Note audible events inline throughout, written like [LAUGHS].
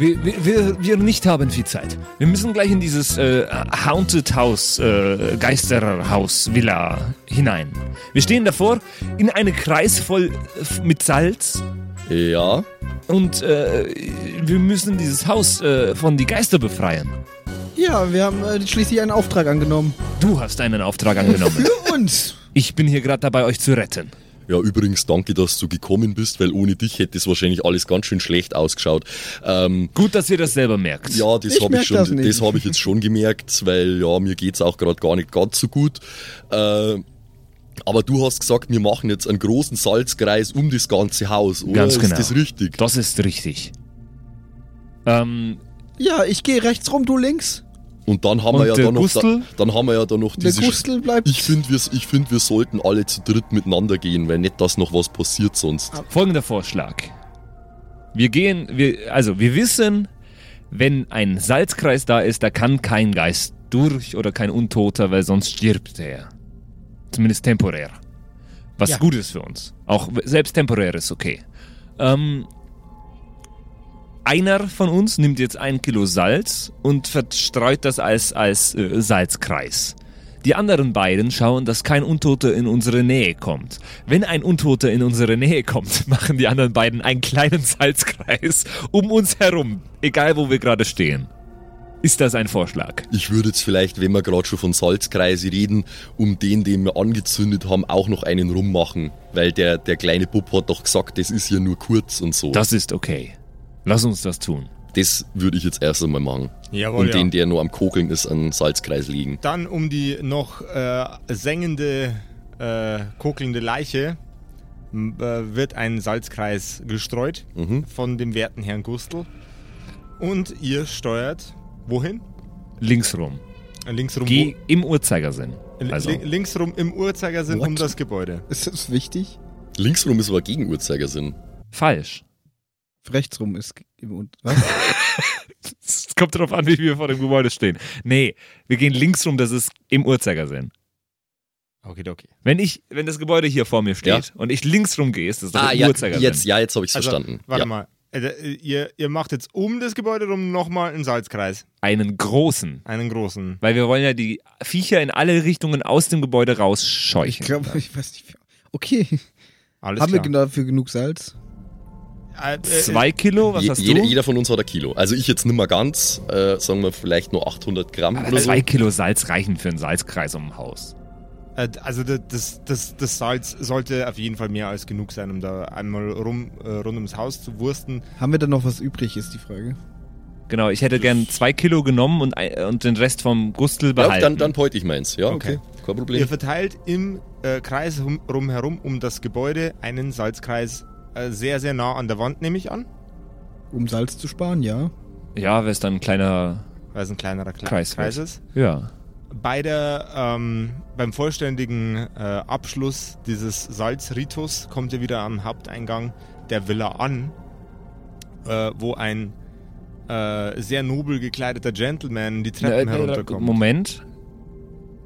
Wir, wir, wir, nicht haben viel Zeit. Wir müssen gleich in dieses äh, Haunted House, äh, Geisterhaus, Villa hinein. Wir stehen davor in eine Kreis voll mit Salz Ja. und äh, wir müssen dieses Haus äh, von die Geister befreien. Ja, wir haben äh, schließlich einen Auftrag angenommen. Du hast einen Auftrag angenommen. [LAUGHS] Für uns. Ich bin hier gerade dabei, euch zu retten. Ja, übrigens, danke, dass du gekommen bist, weil ohne dich hätte es wahrscheinlich alles ganz schön schlecht ausgeschaut. Ähm, Gut, dass ihr das selber merkt. ja, das habe ich schon, das habe ich jetzt schon gemerkt, weil ja, mir geht's auch gerade gar nicht ganz so gut. Äh, aber du hast gesagt, wir machen jetzt einen großen Salzkreis um das ganze Haus, oder? Ganz genau. Ist das richtig? Das ist richtig. Ähm, Ja, ich gehe rechts rum, du links. Und dann haben Und wir ja da noch, Gustl? da, dann haben wir ja da noch Der diese. Ich finde, wir, ich find, wir sollten alle zu dritt miteinander gehen, weil nicht, dass noch was passiert sonst. folgender Vorschlag. Wir gehen, wir, also wir wissen, wenn ein Salzkreis da ist, da kann kein Geist durch oder kein Untoter, weil sonst stirbt er. Zumindest temporär. Was Ja. gut ist für uns. Auch selbst temporär ist okay. Ähm, einer von uns nimmt jetzt ein Kilo Salz und verstreut das als, als äh, Salzkreis. Die anderen beiden schauen, dass kein Untoter in unsere Nähe kommt. Wenn ein Untoter in unsere Nähe kommt, [LAUGHS] machen die anderen beiden einen kleinen Salzkreis um uns herum, egal wo wir gerade stehen. Ist das ein Vorschlag? Ich würde jetzt vielleicht, wenn wir gerade schon von Salzkreise reden, um den, den wir angezündet haben, auch noch einen rummachen. Weil der, der kleine Bub hat doch gesagt, das ist ja nur kurz und so. Das ist okay. Lass uns das tun. Das würde ich jetzt erst einmal machen. Jawohl, und ja. den, der nur am Kokeln ist, einen Salzkreis legen. Dann um die noch äh, sengende, äh, kokelnde Leiche äh, wird ein Salzkreis gestreut Mhm. von dem werten Herrn Gustl. Und ihr steuert wohin? Linksrum. Linksrum, Geh im Uhrzeigersinn. Also, li- linksrum im Uhrzeigersinn What? um das Gebäude. Ist das wichtig? Linksrum ist aber gegen Uhrzeigersinn. falsch. Rechtsrum ist. im Und was? [LAUGHS] Es kommt darauf an, wie wir vor dem Gebäude stehen. Nee, wir gehen linksrum, das ist im Uhrzeigersinn. Okay, okay. Wenn ich, wenn das Gebäude hier vor mir steht Ja. und ich linksrum gehe, ist das doch Ah, im ja, Uhrzeigersinn. jetzt, ja, jetzt habe ich es Also, verstanden. warte ja. mal. Äh, ihr, ihr macht jetzt um das Gebäude rum nochmal einen Salzkreis. Einen großen. Einen großen. Weil wir wollen ja die Viecher in alle Richtungen aus dem Gebäude Ich rausscheuchen. glaube, ich weiß nicht. Okay. Alles Haben wir klar. dafür genug Salz? Äh, Zwei Kilo, was Je, hast jeder, du? jeder von uns hat ein Kilo. Also ich jetzt nicht mehr ganz, äh, sagen wir vielleicht nur 800 Gramm Aber oder so. zwei Kilo Salz reichen für einen Salzkreis um ein Haus. Äh, Also das, das, das, Salz sollte auf jeden Fall mehr als genug sein, um da einmal rum, äh, rund ums Haus zu wursten. Haben wir da noch was übrig, ist die Frage. Genau, ich hätte gern zwei Kilo genommen und, und den Rest vom Gustl Ja, behalten. dann, dann beute ich meins. Ja, okay. Kein Problem. Ihr verteilt im äh, Kreis rum, rumherum um das Gebäude einen Salzkreis sehr, sehr nah an der Wand, nehme ich an. Um Salz zu sparen, ja. ja, wäre es dann ein kleiner Weil es ein kleinerer Kle Kreis Kreis, ist. Ja. Bei der, ähm, beim vollständigen äh, Abschluss dieses Salzritus kommt ihr wieder am Haupteingang der Villa an, äh, wo ein äh, sehr nobel gekleideter Gentleman die Treppen Äh, äh, herunterkommt. Moment.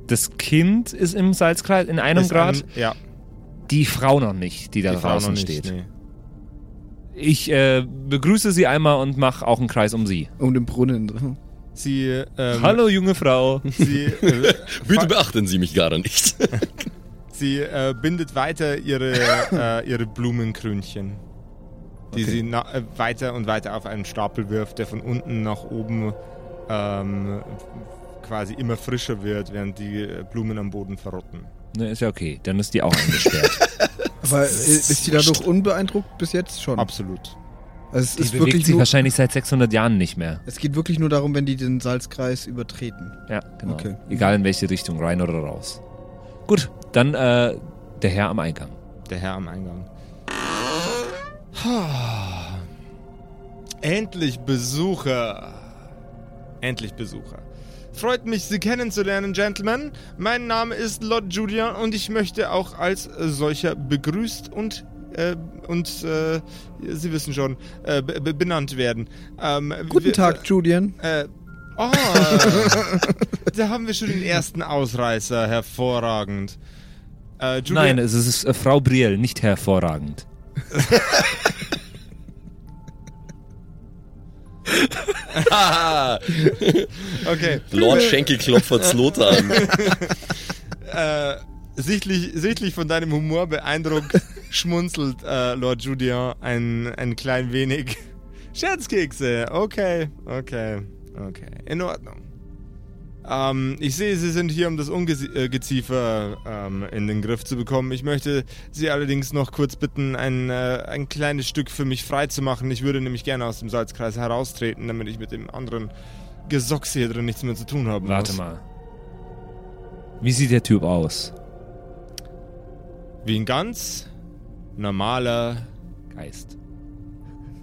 Das Kind ist im Salzkreis in einem Ist Grad. Ein, ja, Die Frau noch nicht, die da die Frau draußen noch nicht. steht. Nee. Ich äh, begrüße sie einmal und mache auch einen Kreis um sie. Um den Brunnen. Sie, ähm, Hallo, junge Frau. Sie, äh, [LAUGHS] Bitte beachten Sie mich gar nicht. [LAUGHS] sie äh, bindet weiter ihre, äh, ihre Blumenkrönchen, die Okay. sie na, äh, weiter und weiter auf einen Stapel wirft, der von unten nach oben ähm, quasi immer frischer wird, während die äh, Blumen am Boden verrotten. Ne, ist ja okay. Dann ist die auch eingesperrt. [LAUGHS] Aber ist die dadurch unbeeindruckt bis jetzt schon? Absolut. Also es die ist bewegt wirklich sich wahrscheinlich seit 600 Jahren nicht mehr. es geht wirklich nur darum, wenn die den Salzkreis übertreten. Ja, genau. Okay. Egal in welche Richtung, rein oder raus. Gut, dann äh, der Herr am Eingang. Der Herr am Eingang. Endlich Besucher. Endlich Besucher. Freut mich, Sie kennenzulernen, Gentlemen. Mein Name ist Lord Julian und ich möchte auch als äh, solcher begrüßt und äh, und äh, Sie wissen schon äh, be- be- benannt werden. Ähm, Guten wir- Tag, Julian. Äh, oh, [LAUGHS] da haben wir schon den ersten Ausreißer. Hervorragend. Äh, Julian, Nein, es ist äh, Frau Brielle, nicht hervorragend. [LAUGHS] [LAUGHS] Okay. Lord Schenkelklopfer Zlotan. [LAUGHS] Äh, sichtlich, sichtlich von deinem Humor beeindruckt, schmunzelt äh, Lord Julian ein, ein klein wenig. Scherzkekse, okay, okay, okay, in Ordnung. Ähm, ich sehe, Sie sind hier, um das Ungeziefer ähm, in den Griff zu bekommen. Ich möchte Sie allerdings noch kurz bitten, ein, äh, ein kleines Stück für mich frei zu machen. Ich würde nämlich gerne aus dem Salzkreis heraustreten, damit ich mit dem anderen Gesocks hier drin nichts mehr zu tun haben Warte muss. mal. Wie sieht der Typ aus? Wie ein ganz normaler Geist.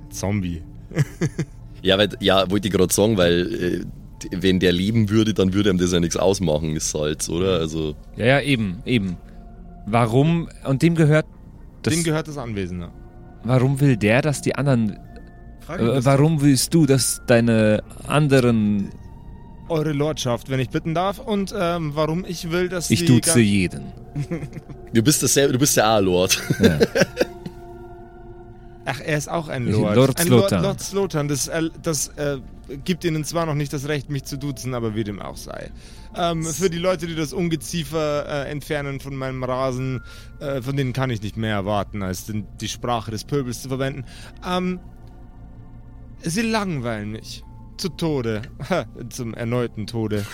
Zombie. [LAUGHS] Ja, weil, ja, wollte ich gerade sagen, weil äh, wenn der leben würde, dann würde ihm das ja nichts ausmachen, ist Salz, oder? Also, Ja, ja, eben, eben. Warum, und dem gehört, das, Dem gehört das Anwesen. ja. warum will der, dass die anderen, äh, warum willst du, dass deine anderen, Eure Lordschaft, wenn ich bitten darf. Und ähm, warum ich will, dass ich die duze jeden. [LAUGHS] du bist dasselbe, du bist ja auch ein Lord. Ja. Ach, er ist auch ein Lord. Lord ein Slotan. Lord, Lord Slotan. Das, äh, das äh, gibt ihnen zwar noch nicht das Recht, mich zu duzen, aber wie dem auch sei. Ähm, für die Leute, die das Ungeziefer äh, entfernen von meinem Rasen, äh, von denen kann ich nicht mehr erwarten, als die Sprache des Pöbels zu verwenden. Ähm, sie langweilen mich. Zu Tode. Zum erneuten Tode.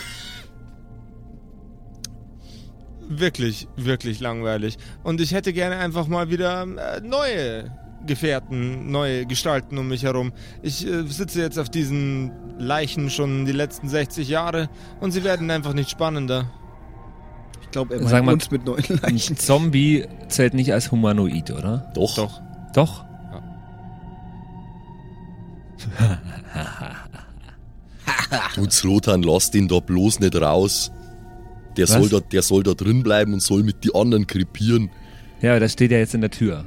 Wirklich, wirklich langweilig. Und ich hätte gerne einfach mal wieder äh, neue Gefährten, neue Gestalten um mich herum. Ich äh, sitze jetzt auf diesen Leichen schon die letzten 60 Jahre und sie werden einfach nicht spannender. Ich glaube, er meint uns mit neuen Ein Leichen. Zombie zählt nicht als Humanoid, oder? Doch. Doch. Doch? Du Zlotan, lass den da bloß nicht raus. Der Was? soll, da, der soll da drin bleiben und soll mit die anderen krepieren. Ja, das steht ja jetzt in der Tür.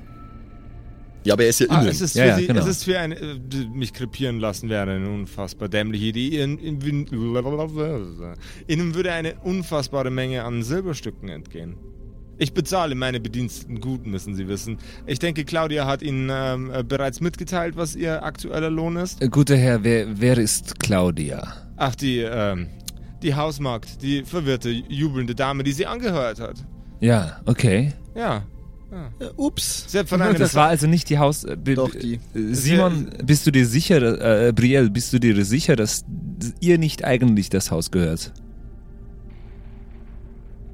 Ja, aber er ist ja Ah, innen. es ist Ja, für ja, sie, genau. es ist für eine, äh, mich krepieren lassen wäre eine unfassbar dämliche Idee. Ihnen, ihnen würde eine unfassbare Menge an Silberstücken entgehen. Ich bezahle meine Bediensteten gut, müssen Sie wissen. Ich denke, Claudia hat Ihnen ähm, äh, bereits mitgeteilt, was Ihr aktueller Lohn ist. Äh, Guter Herr, wer, wer ist Claudia? Ach, die, ähm, die Hausmagd, die verwirrte, jubelnde Dame, die sie angehört hat. Ja, okay. Ja. Äh, ups. Sie hat von einem Das war also nicht die Haus... äh, Doch, die. äh, Simon, bist du dir sicher, äh, Brielle, bist du dir sicher, dass ihr nicht eigentlich das Haus gehört?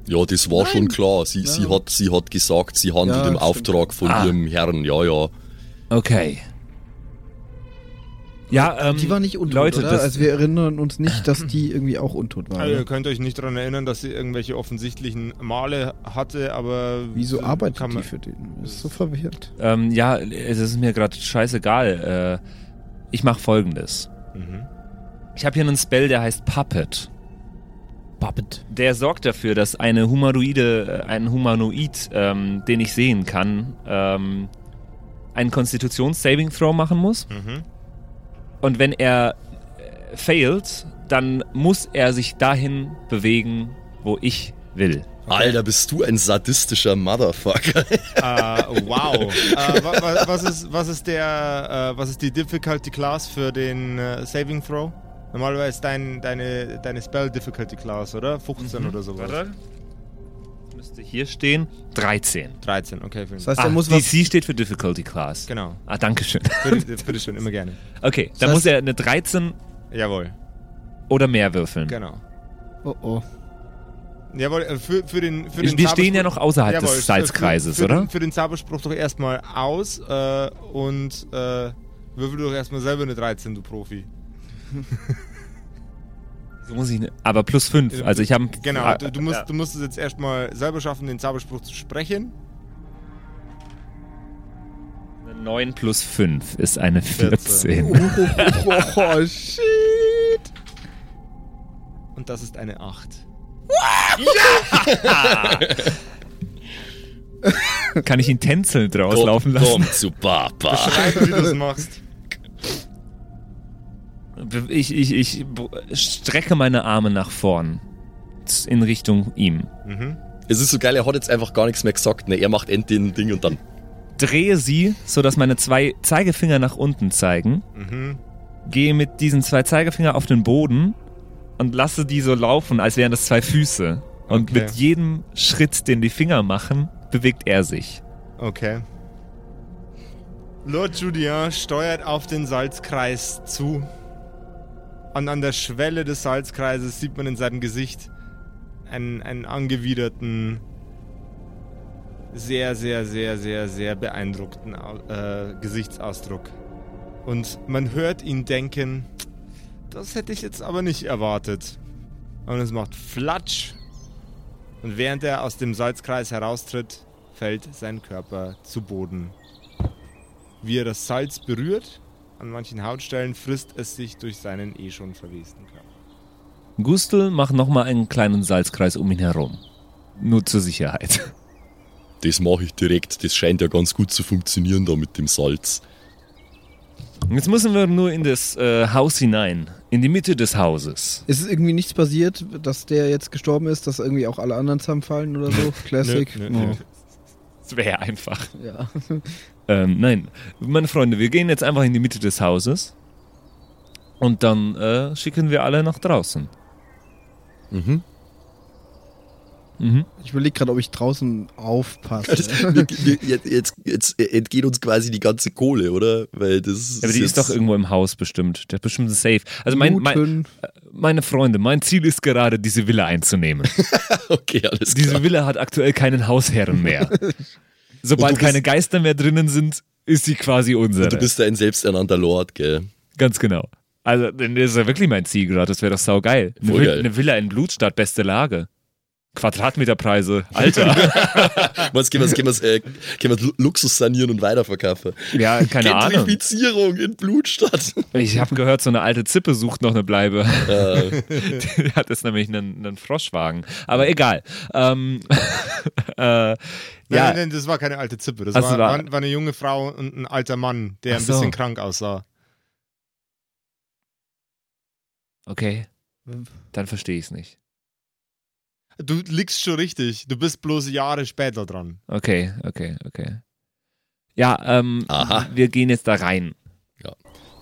ja, das war schon klar. Sie, sie, Ja. hat, sie hat gesagt, sie handelt Ja, im stimmt. Auftrag von Ah. ihrem Herrn. Ja, ja. Okay. Ja, ähm, Die war nicht untot, Leute, oder? das, also wir erinnern uns nicht, dass die irgendwie auch untot war. Also, ihr könnt euch nicht daran erinnern, dass sie irgendwelche offensichtlichen Male hatte, aber. Wieso arbeitet kann die man- für den? Ist so verwirrt. ähm, ja, es ist mir gerade scheißegal. Äh, ich mache folgendes. Mhm. Ich habe hier einen Spell, der heißt Puppet. Puppet. Der sorgt dafür, dass eine Humanoide, äh, ein Humanoid, ähm, den ich sehen kann, ähm, einen Konstitutions-Saving-Throw machen muss. Mhm. Und wenn er äh, failt, dann muss er sich dahin bewegen, wo ich will. Alter, bist du ein sadistischer Motherfucker. äh, [LAUGHS] wow. äh, wa, wa, was, ist, was, ist der, äh, was ist die Difficulty Class für den äh, Saving Throw? Normalerweise ist dein, deine, deine Spell Difficulty Class, oder? 15 oder sowas. Warte. Müsste hier stehen 13. 13, okay. Das heißt, Ah, er muss was. DC steht für Difficulty Class. Genau. Ah, danke schön. [LAUGHS] Bitte, bitte schön, immer gerne. Okay, dann heißt- muss er eine 13 Jawohl, oder mehr würfeln. genau. Oh oh. Jawohl, äh, für, für den, für den Wir stehen ja Zauberspruch- noch außerhalb Jawohl, des Salzkreises, für, für oder? Den, für den Zauberspruch doch erstmal aus äh, und äh, würfel doch erstmal selber eine 13, du Profi. [LAUGHS] So muss ich ne aber plus 5. Also ich habe Genau, du, du, musst, du musst es jetzt erstmal selber schaffen, den Zauberspruch zu sprechen. 9 plus 5 ist eine 14. 14. Oh, oh, oh, [LAUGHS] shit. Und das ist eine 8. [LAUGHS] Kann ich ihn tänzelnd komm, rauslaufen lassen? komm zu Papa. Schreib, wie du das machst. Ich, ich, ich strecke meine Arme nach vorn. In Richtung ihm. Mhm. Es ist so geil, er hat jetzt einfach gar nichts mehr gesagt. Ne? Er macht endlich ein Ding und dann. Drehe sie, sodass meine zwei Zeigefinger nach unten zeigen. Mhm. gehe mit diesen zwei Zeigefinger auf den Boden und lasse die so laufen, als wären das zwei Füße. Und Okay. mit jedem Schritt, den die Finger machen, bewegt er sich. Okay. Lord Julien steuert auf den Salzkreis zu. Und an der Schwelle des Salzkreises sieht man in seinem Gesicht einen, einen angewiderten, sehr, sehr, sehr, sehr, sehr beeindruckten äh, Gesichtsausdruck. Und man hört ihn denken, das hätte ich jetzt aber nicht erwartet. Und es macht Flatsch. Und während er aus dem Salzkreis heraustritt, fällt sein Körper zu Boden. Wie er das Salz berührt, an manchen Hautstellen frisst es sich durch seinen eh schon verwesten Körper. Gustl macht nochmal einen kleinen Salzkreis um ihn herum. Nur zur Sicherheit. Das mache ich direkt. Das scheint ja ganz gut zu funktionieren da mit dem Salz. Jetzt müssen wir nur in das äh, Haus hinein. In die Mitte des Hauses. Ist es irgendwie nichts passiert, dass der jetzt gestorben ist, dass irgendwie auch alle anderen zusammenfallen oder so? [LAUGHS] Classic. Nö, nö, nö. Das wäre einfach. ja. [LAUGHS] Ähm, nein, meine Freunde, wir gehen jetzt einfach in die Mitte des Hauses. Und dann äh, schicken wir alle nach draußen. Mhm. Mhm. Ich überlege gerade, ob ich draußen aufpasse. Das, wir, wir, jetzt, jetzt, jetzt entgeht uns quasi die ganze Kohle, oder? Weil das Aber die ist doch irgendwo im Haus bestimmt. Der ist bestimmt safe. Also mein, mein, Looten. meine Freunde, mein Ziel ist gerade, diese Villa einzunehmen. [LAUGHS] Okay, alles Diese klar. Villa hat aktuell keinen Hausherren mehr. [LAUGHS] Sobald keine Geister mehr drinnen sind, ist sie quasi unsere. Du bist ja ein selbsternannter Lord, gell? Ganz genau. Also, dann ist ja wirklich mein Ziel gerade. Das wäre doch saugeil. Eine, Voll geil. eine Villa in Blutstadt, beste Lage. Quadratmeterpreise, Alter. Was können wir, wir, äh, Luxus sanieren und weiterverkaufen? ja, keine Ahnung. Gentrifizierung in Blutstadt. Ich habe gehört, so eine alte Zippe sucht noch eine Bleibe. äh, [LAUGHS] Die hat jetzt nämlich einen, einen Froschwagen. Aber egal. Ähm, [LAUGHS] äh, Nein, ja, nein, nein, das war keine alte Zippe. Das Also war, war- war, eine junge Frau und ein alter Mann, der ein so. bisschen krank aussah. okay. Dann verstehe ich es nicht. Du liegst schon richtig. Du bist bloß Jahre später dran. Okay, okay, okay. Ja, ähm, Aha. wir gehen jetzt da rein.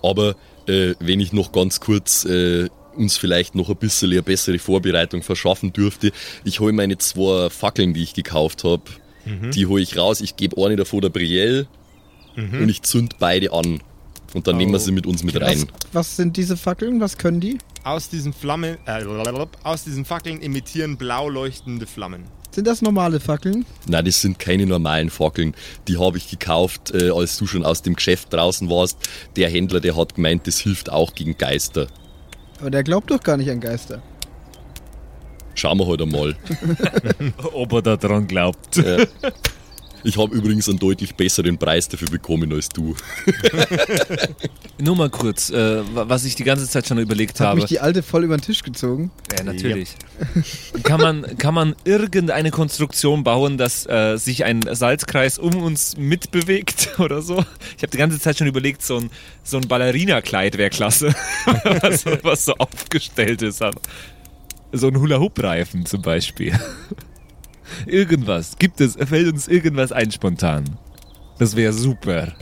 aber äh, wenn ich noch ganz kurz äh, uns vielleicht noch ein bisschen eine bessere Vorbereitung verschaffen dürfte, ich hole meine zwei Fackeln, die ich gekauft habe, Mhm. die hole ich raus. Ich gebe eine davon der Brielle Mhm. und ich zünd beide an. Und dann nehmen wir sie mit uns mit rein. Was, was sind diese Fackeln? Was können die? Aus diesen Flammen, äh, aus diesen Fackeln emittieren blau leuchtende Flammen. Sind das normale Fackeln? Nein, das sind keine normalen Fackeln. Die habe ich gekauft, äh, als du schon aus dem Geschäft draußen warst. Der Händler, der hat gemeint, das hilft auch gegen Geister. Aber der glaubt doch gar nicht an Geister. Schauen wir halt einmal. [LAUGHS] Ob er da dran glaubt. Äh, ich habe übrigens einen deutlich besseren Preis dafür bekommen als du. [LAUGHS] Nur mal kurz, äh, wa- was ich die ganze Zeit schon überlegt Hat habe. mich die alte voll über den Tisch gezogen. Ja, natürlich. [LAUGHS] kann, man, kann man irgendeine Konstruktion bauen, dass äh, sich ein Salzkreis um uns mitbewegt [LAUGHS] oder so? Ich habe die ganze Zeit schon überlegt, so ein, so ein Ballerina-Kleid wäre klasse, was, so- was so aufgestellt ist. Aber so ein Hula-Hoop-Reifen zum Beispiel. Irgendwas. Gibt es, fällt uns irgendwas ein spontan? Das wäre super.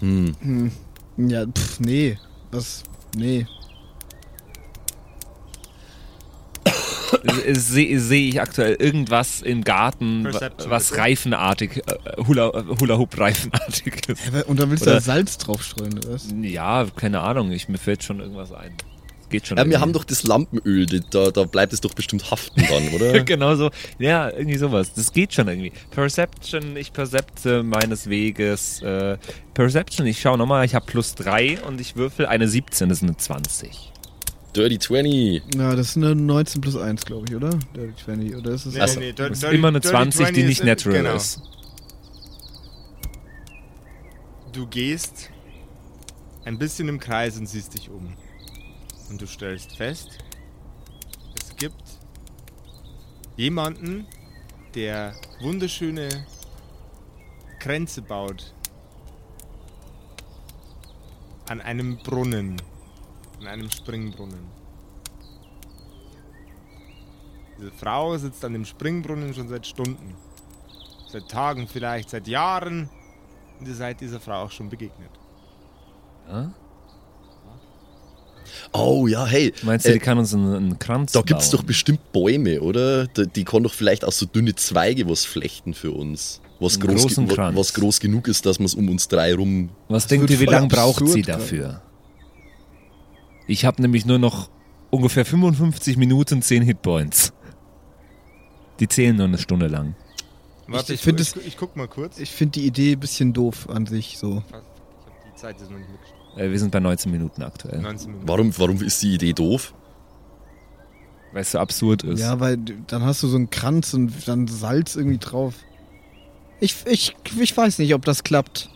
Hm. Ja, pff, nee. Was? Nee. Sehe seh ich aktuell irgendwas im Garten, Perception, was bitte. reifenartig, äh, Hula, Hula-Hoop-reifenartig ist? Und dann willst du Oder- da Salz draufstreuen, oder was? Ja, keine Ahnung, ich, mir fällt schon irgendwas ein. Geht schon. Ja, wir haben doch das Lampenöl, da, da bleibt es doch bestimmt haften dann, oder? [LAUGHS] genau so. Ja, irgendwie sowas. Das geht schon irgendwie. Perception, ich percepte meines Weges. Äh, Perception, ich schau nochmal, ich habe plus 3 und ich würfel eine 17, das ist eine 20. Dirty 20. Na, das ist eine 19 plus 1, glaube ich, oder? Dirty 20, oder ist es Nee, Also, nee, nee, Das ist Dirty- immer eine Dirty 20, die 20 nicht ist- natural genau. ist. Du gehst ein bisschen im Kreis und siehst dich um. Und du stellst fest, es gibt jemanden, der wunderschöne Kränze baut an einem Brunnen, an einem Springbrunnen. Diese Frau sitzt an dem Springbrunnen schon seit Stunden, seit Tagen vielleicht, seit Jahren. Und ihr seid dieser Frau auch schon begegnet. Oh ja, hey. Meinst du, äh, die kann uns einen, einen Kranz Da gibt's bauen? doch bestimmt Bäume, oder? Die, die kann doch vielleicht auch so dünne Zweige was flechten für uns. Was Einen groß, großen ge- wa- Kranz. was groß genug ist, dass man es um uns drei rum. Was denkt ihr, wie lange braucht sie dafür? Ich habe nämlich nur noch ungefähr 55 Minuten 10 Hitpoints. Die zählen nur eine Stunde lang. Warte, ich ich, ich, es- ich, guck mal kurz. Ich finde die Idee ein bisschen doof an sich so. ich habe die Zeit jetzt noch nicht mitgeschrieben. Äh, wir sind bei 19 Minuten aktuell. 19 Minuten. Warum, warum ist die Idee doof? Weil es so absurd ist. Ja, weil dann hast du so einen Kranz und dann Salz irgendwie drauf. Ich, ich, ich weiß nicht, ob das klappt.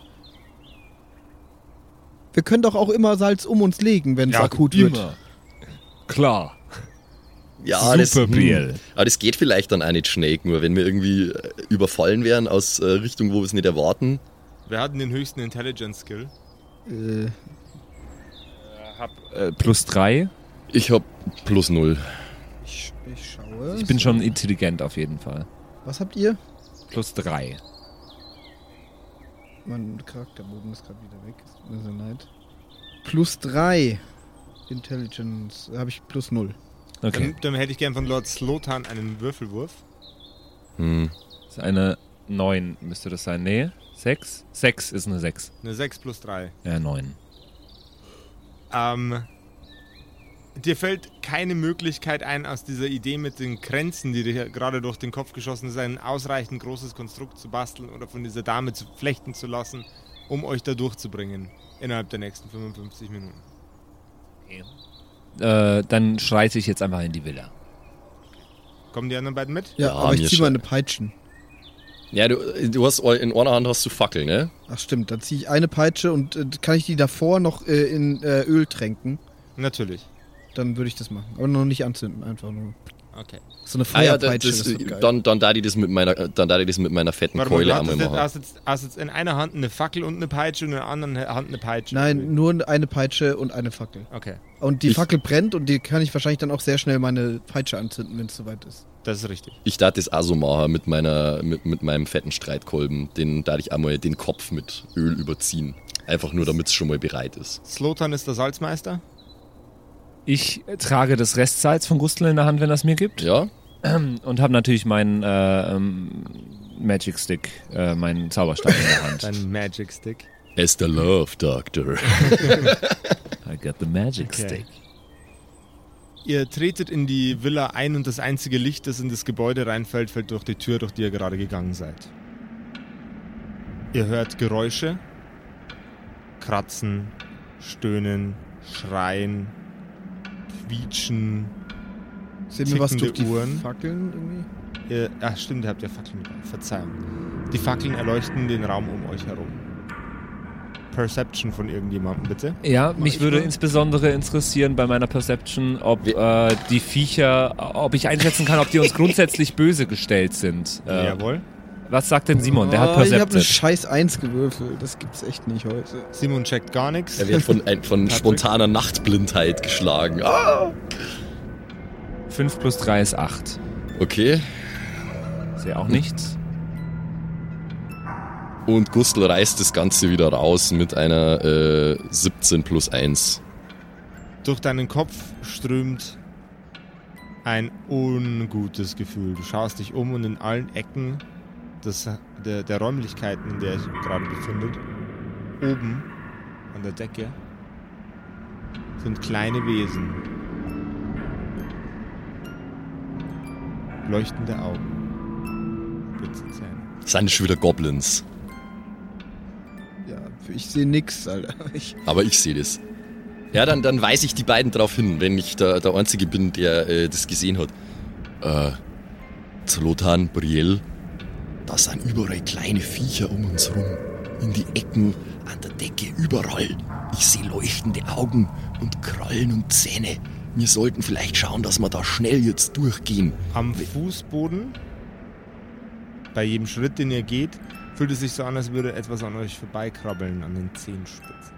Wir können doch auch immer Salz um uns legen, wenn es Ja, akut wird. Immer. Klar. Ja, das, Super, hm, Biel. aber das geht vielleicht dann auch nicht schnell, nur wenn wir irgendwie äh, überfallen werden aus äh, Richtung, wo wir es nicht erwarten. Wir hatten den höchsten Intelligence-Skill. Äh, Hab äh, plus 3. Ich hab plus null. ich, ich schaue. Ich bin schon intelligent auf jeden Fall. Was habt ihr? Plus 3. Mein Charakterbogen ist gerade wieder weg. Ist mir so leid. Plus 3. Intelligence. Habe ich plus 0. Okay. Dann, dann hätte ich gern von Lord Slotan einen Würfelwurf. Hm. Das ist eine 9 müsste das sein. Nee, 6? 6 ist eine 6. Eine 6 plus 3. Ja, 9. Ähm, dir fällt keine Möglichkeit ein, aus dieser Idee mit den Kränzen, die dir gerade durch den Kopf geschossen ist, ein ausreichend großes Konstrukt zu basteln oder von dieser Dame zu flechten zu lassen, um euch da durchzubringen innerhalb der nächsten 55 Minuten. Äh, dann schreite ich jetzt einfach in die Villa. Kommen die anderen beiden mit? Ja, Ja, aber ich ziehe mal schon. eine Peitschen. Ja, du, du hast in einer Hand hast du Fackel, ne? Ach stimmt, dann ziehe ich eine Peitsche und äh, kann ich die davor noch äh, in äh, Öl tränken. Natürlich. Dann würde ich das machen. Aber noch nicht anzünden, einfach nur. Okay. So eine Ah ja, das, Feuerpeitsche, das, dann, dann da die das mit meiner, dann da die das mit meiner fetten Warte Keule jetzt, machen. hast, jetzt, hast jetzt in einer Hand eine Fackel und eine Peitsche und in der anderen Hand eine Peitsche. Nein, nur eine Peitsche und eine Fackel. Okay, Und die Ich- Fackel brennt und die kann ich wahrscheinlich dann auch sehr schnell meine Peitsche anzünden, wenn es soweit ist. Das ist richtig. Ich darf das auch so machen mit meiner, mit, mit meinem fetten Streitkolben. Den darf ich einmal den Kopf mit Öl überziehen. Einfach nur, damit es schon mal bereit ist. Slotan ist der Salzmeister. Ich trage das Restsalz von Gustl in der Hand, wenn das mir gibt. Ja? [CLEARS THROAT] Und habe natürlich meinen äh, ähm, Magic Stick, äh, meinen Zauberstab in der Hand. Dein Magic Stick. Er ist der Love Doctor. [LAUGHS] I got the Magic Okay. Stick. Ihr tretet in die Villa ein und das einzige Licht, das in das Gebäude reinfällt, fällt durch die Tür, durch die ihr gerade gegangen seid. Ihr hört Geräusche, Kratzen, Stöhnen, Schreien, Quietschen. Sehen wir was durch die Uhren. Fackeln irgendwie? Ihr, ach stimmt, ihr habt ja Fackeln. Verzeihung. Die Fackeln erleuchten den Raum um euch herum. Perception von irgendjemandem, bitte. Ja, mich ich würde mal? insbesondere interessieren bei meiner Perception, ob äh, die Viecher, ob ich einschätzen kann, ob die uns [LAUGHS] grundsätzlich böse gestellt sind. Äh, Jawohl. was sagt denn Simon? Der hat Oh, ich habe eine scheiß Eins gewürfelt. Das gibt's echt nicht heute. Simon checkt gar nichts. Er wird von, ein, von spontaner Nachtblindheit geschlagen. Ah! 5 plus 3 ist 8. Okay. Ist ja auch nichts. Und Gustl reißt das Ganze wieder raus mit einer äh, 17 plus 1. Durch deinen Kopf strömt ein ungutes Gefühl. Du schaust dich um und in allen Ecken des, der, der Räumlichkeiten, in der euch gerade befindet, oben an der Decke, sind kleine Wesen. Leuchtende Augen. Spitze Zähne. Sind schon wieder Goblins. Ich sehe nix, Alter. Ich, Aber ich sehe das. Ja, dann, dann weise ich die beiden darauf hin, wenn ich der, der Einzige bin, der äh, das gesehen hat. Äh, Zlotan, Brielle, da sind überall kleine Viecher um uns rum. In die Ecken, an der Decke, überall. Ich sehe leuchtende Augen und Krallen und Zähne. Wir sollten vielleicht schauen, dass wir da schnell jetzt durchgehen. Am Fußboden, bei jedem Schritt, den ihr geht, fühlt es sich so an, als würde etwas an euch vorbeikrabbeln, an den Zehenspitzen.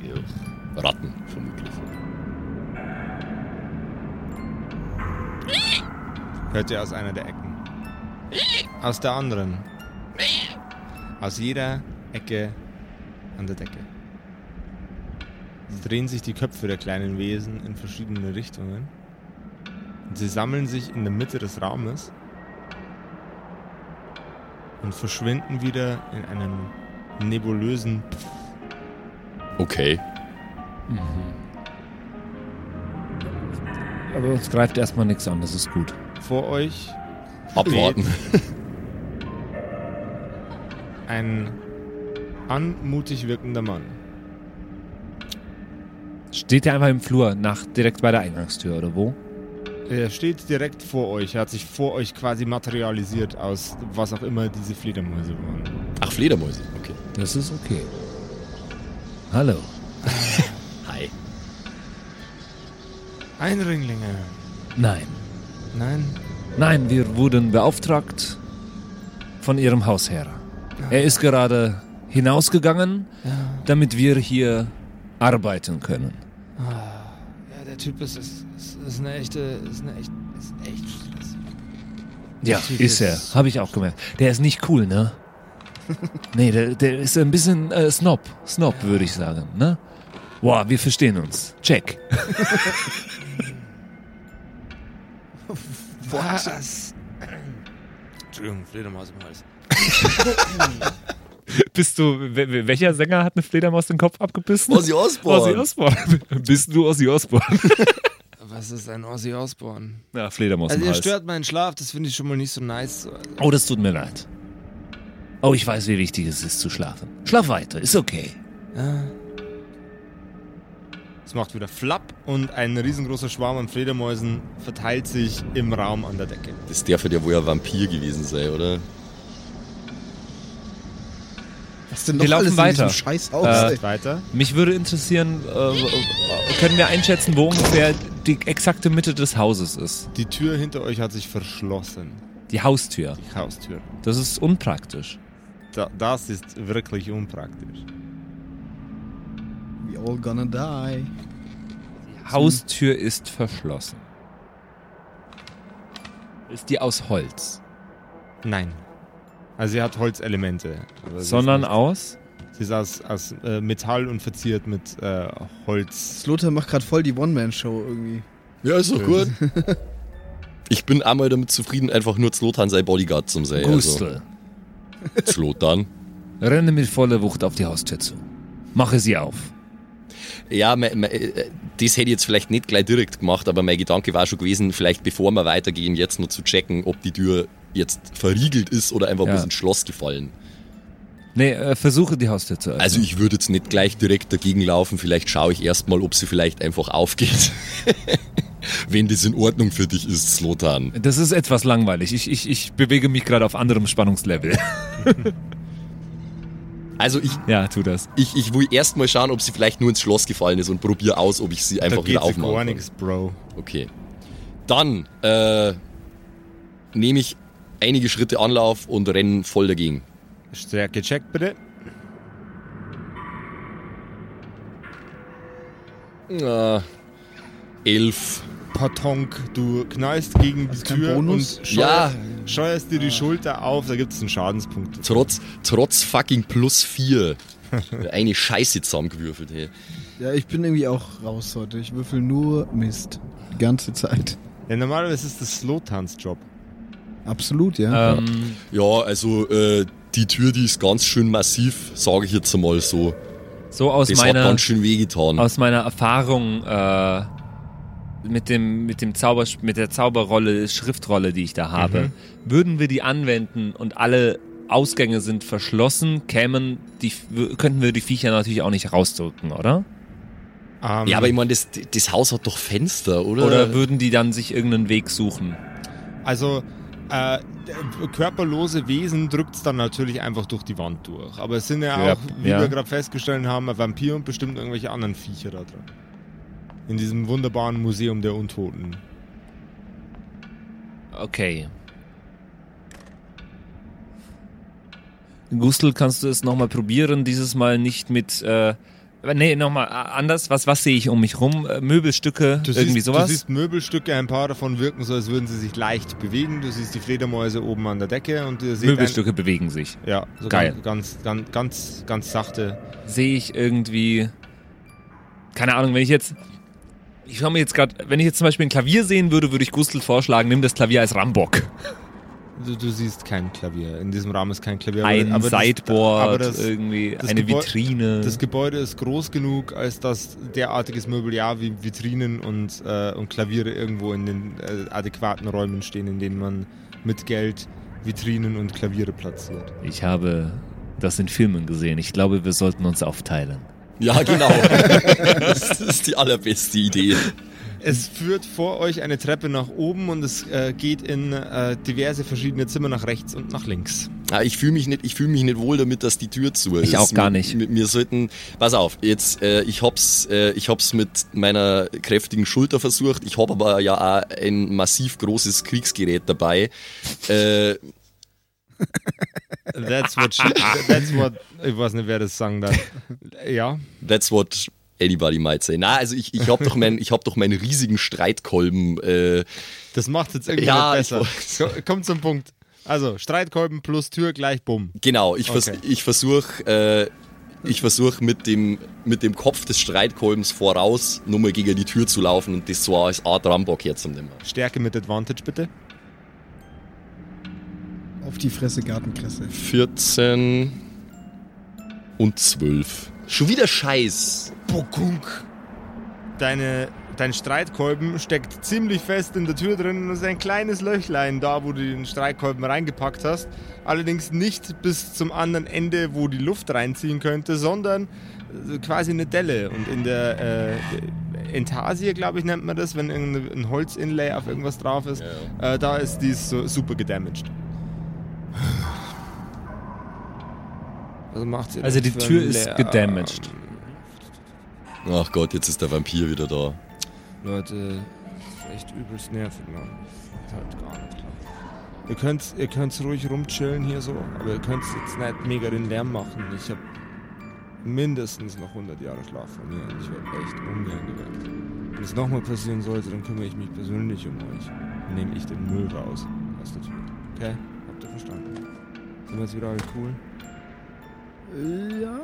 Ja, Ratten, vermutlich. Hört ihr aus einer der Ecken. Aus der anderen. Aus jeder Ecke an der Decke. Sie drehen sich die Köpfe der kleinen Wesen in verschiedene Richtungen. Und sie sammeln sich in der Mitte des Raumes und verschwinden wieder in einem nebulösen Okay. Aber uns greift erstmal nichts an, das ist gut. vor euch Abwarten. ein anmutig wirkender Mann. Steht der einfach im Flur, nach, direkt bei der Eingangstür, oder wo? Er steht direkt vor euch, er hat sich vor euch quasi materialisiert aus was auch immer diese Fledermäuse waren. Ach, Fledermäuse. Okay. Das ist okay. Hallo. [LAUGHS] Hi. Einringlinge. Nein. Nein, Nein, wir wurden beauftragt von Ihrem Hausherr. Er ist gerade hinausgegangen, damit wir hier arbeiten können. ja, der Typ ist, ist, ist, ist eine echte, ist eine echt, ist echt stressig. Ja, Typ ist er. ist- Habe ich auch gemerkt. Der ist nicht cool, ne? [LAUGHS] nee, der, der ist ein bisschen äh, Snob. Snob, würde ich sagen, ne? Boah, wir verstehen uns. Check. [LAUGHS] Was? Entschuldigung, Fledermaus im Hals. [LAUGHS] Bist du, wel- welcher Sänger hat eine Fledermaus den Kopf abgebissen? Ozzy Osbourne. Ozzy Osbourne. Bist du Ozzy Osbourne? Was ist ein Ozzy Osbourne? Ja, Fledermaus Also ihr stört meinen Schlaf, das finde ich schon mal nicht so nice. Oh, das tut mir leid. Oh, ich weiß, wie wichtig es ist zu schlafen. Schlaf weiter, ist okay. Ja. Es macht wieder Flapp und ein riesengroßer Schwarm an Fledermäusen verteilt sich im Raum an der Decke. Das darf ja wohl ein Vampir gewesen sein, oder? Was denn Wir noch laufen alles in weiter. scheiß Äh? Weiter. Mich würde interessieren, äh, können wir einschätzen, wo ungefähr die exakte Mitte des Hauses ist? Die Tür hinter euch hat sich verschlossen. Die Haustür. Die Haustür. Das ist unpraktisch. Da, das ist wirklich unpraktisch. We all gonna die. Die Haustür ist verschlossen. Ist die aus Holz? Nein. Also sie hat Holzelemente. Sondern aus? Sie ist aus, aus äh, Metall und verziert mit äh, Holz. Slotter macht gerade voll die One-Man-Show irgendwie. Ja, ist doch gut. [LAUGHS] Ich bin einmal damit zufrieden, einfach nur Zlotan sein Bodyguard zum sein. Also, Gustel. [LAUGHS] Zlotan. Renne mit voller Wucht auf die Haustür zu. Mache sie auf. Ja, me, me, äh, das hätte ich jetzt vielleicht nicht gleich direkt gemacht, aber mein Gedanke war schon gewesen, vielleicht bevor wir weitergehen, jetzt nur zu checken, ob die Tür jetzt verriegelt ist oder einfach Ja. bloß ins Schloss gefallen. Nee, äh, versuche die Haustür zu öffnen. Also ich würde jetzt nicht gleich direkt dagegen laufen, vielleicht schaue ich erstmal, ob sie vielleicht einfach aufgeht. [LAUGHS] Wenn das in Ordnung für dich ist, Slotan. das ist etwas langweilig. Ich, ich, ich bewege mich gerade auf anderem Spannungslevel. [LAUGHS] Also ich, ja, tu das. ich, ich will erstmal schauen, ob sie vielleicht nur ins Schloss gefallen ist und probiere aus, ob ich sie einfach da wieder geht sie aufmachen gar kann. nichts, Bro. Okay. Dann äh, nehme ich einige Schritte Anlauf und renne voll dagegen. Stärke check bitte. Äh, elf. Patonk, du knallst gegen die Tür Bonus? und scheuer, Ja. scheuerst dir die Schulter auf, da gibt es einen Schadenspunkt. Trotz, trotz fucking plus vier. [LAUGHS] Eine Scheiße zusammengewürfelt, hey. Ja, ich bin irgendwie auch raus heute. Ich würfel nur Mist. Die ganze Zeit. Ja, normalerweise ist das Slotans Job. Absolut, ja. Ähm, Ja, also äh, die Tür, die ist ganz schön massiv, sage ich jetzt einmal so. so aus Das hat meiner, ganz schön wehgetan. aus meiner Erfahrung äh, mit dem, mit dem Zauber, mit der Zauberrolle, Schriftrolle, die ich da habe, würden wir die anwenden und alle Ausgänge sind verschlossen, kämen die, könnten wir die Viecher natürlich auch nicht rausdrücken, oder? Ähm, Ja, aber ich meine, das, das Haus hat doch Fenster, oder? Oder würden die dann sich irgendeinen Weg suchen? Also, äh, körperlose Wesen drückt es dann natürlich einfach durch die Wand durch. Aber es sind ja Ja, auch, wie ja. wir gerade festgestellt haben, ein Vampir und bestimmt irgendwelche anderen Viecher da drin. In diesem wunderbaren Museum der Untoten. Okay. Gustl, kannst du es nochmal probieren? Dieses Mal nicht mit äh, Nee, nochmal anders. Was, was sehe ich um mich rum? Äh, Möbelstücke, Du irgendwie siehst, sowas? Du siehst Möbelstücke, ein paar davon wirken so, als würden sie sich leicht bewegen. Du siehst die Fledermäuse oben an der Decke und ihr seht Möbelstücke bewegen sich. Ein, ja, so Geil. Ganz, ganz, ganz, ganz sachte. Sehe ich irgendwie. Keine Ahnung, wenn ich jetzt. Ich schaue mir jetzt gerade, wenn ich jetzt zum Beispiel ein Klavier sehen würde, würde ich Gustl vorschlagen, nimm das Klavier als Rambock. Du, du siehst kein Klavier. In diesem Rahmen ist kein Klavier. Ein aber das- Sideboard, aber das, irgendwie das eine Gebäu- Vitrine. Das Gebäude ist groß genug, als dass derartiges Mobiliar wie Vitrinen und, äh, und Klaviere irgendwo in den äh, adäquaten Räumen stehen, in denen man mit Geld Vitrinen und Klaviere platziert. ich habe das in Filmen gesehen. Ich glaube, wir sollten uns aufteilen. Ja, genau. [LAUGHS] das ist die allerbeste Idee. Es führt vor euch eine Treppe nach oben und es äh, geht in äh, diverse verschiedene Zimmer nach rechts und nach links. Ah, ich fühle mich nicht, ich fühle mich nicht wohl damit, dass die Tür zu ist. Ich auch gar nicht. Wir, wir sollten, pass auf, jetzt, äh, ich hab's, äh, ich hab's mit meiner kräftigen Schulter versucht. Ich habe aber ja auch ein massiv großes Kriegsgerät dabei. Äh, That's what, she, that's what ich weiß nicht, wer das sagen darf. Ja, that's what anybody might say. Na, also ich, ich hab doch mein, ich hab doch meinen riesigen Streitkolben. Äh, das macht jetzt irgendwie Ja, besser. Kommt zum Punkt. Also, Streitkolben plus Tür gleich Bumm. genau, ich, vers Okay. ich versuche, äh, ich versuche mit dem, mit dem Kopf des Streitkolbens voraus nochmal gegen die Tür zu laufen und das so als Art Rambock herzunehmen. Stärke mit Advantage bitte. Auf die Fresse Gartenkresse. 14 und 12. Schon wieder Scheiß. Bokunk. Deine, dein Streitkolben steckt ziemlich fest in der Tür drin und es ist ein kleines Löchlein da, wo du den Streitkolben reingepackt hast. Allerdings nicht bis zum anderen Ende, wo die Luft reinziehen könnte, sondern äh, quasi eine Delle. Und in der äh, Intarsie, glaube ich, nennt man das, wenn irgendein ein Holzinlay auf irgendwas drauf ist, äh, da ist dies so super gedamaged. [SIGHS] [SIGHS] Also macht sie Also die Tür ist gedamaged. Ach Gott, jetzt ist der Vampir wieder da. Leute, das ist echt übelst nervig, Mann. Das ist halt gar nicht klar. Ihr könnt, ihr könnt ruhig rumchillen hier so, aber ihr könnt jetzt nicht mega den Lärm machen. Ich habe mindestens noch 100 Jahre Schlaf von mir und ich werde echt ungern geweckt. Wenn es nochmal passieren sollte, dann kümmere ich mich persönlich um euch. Dann nehme ich den Müll raus aus der Tür. Okay? Habt ihr verstanden? Sind wir jetzt wieder alle cool? Ja.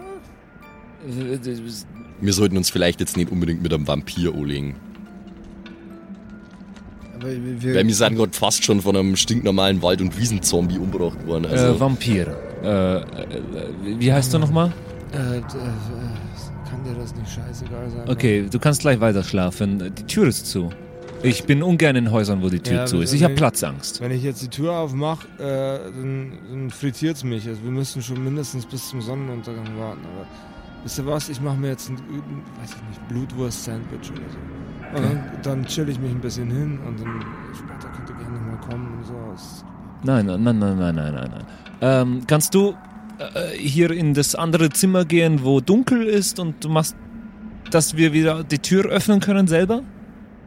Wir sollten uns vielleicht jetzt nicht unbedingt mit einem Vampir anlegen. Aber wir, Weil wir sind gerade fast schon von einem stinknormalen Wald- und Wiesenzombie umgebracht worden. Also, äh, Vampir. Äh, äh, wie heißt du nochmal? Äh, d- äh, kann dir das nicht scheißegal sein? Okay, du kannst gleich weiter schlafen. Die Tür ist zu. Ich bin ungern in Häusern, wo die Tür Ja, zu ist. Ich habe Platzangst. Wenn ich jetzt die Tür aufmache, äh, dann, dann frittiert es mich. Also wir müssen schon mindestens bis zum Sonnenuntergang warten. Aber wisst ihr was? Ich mache mir jetzt ein, weiß ich nicht, Blutwurst-Sandwich oder so. Und dann, dann chill ich mich ein bisschen hin und dann später könnt ihr gerne nochmal kommen und so. Nein, nein, nein, nein, nein, nein. nein. Ähm, kannst du äh, hier in das andere Zimmer gehen, wo dunkel ist und du machst, dass wir wieder die Tür öffnen können selber?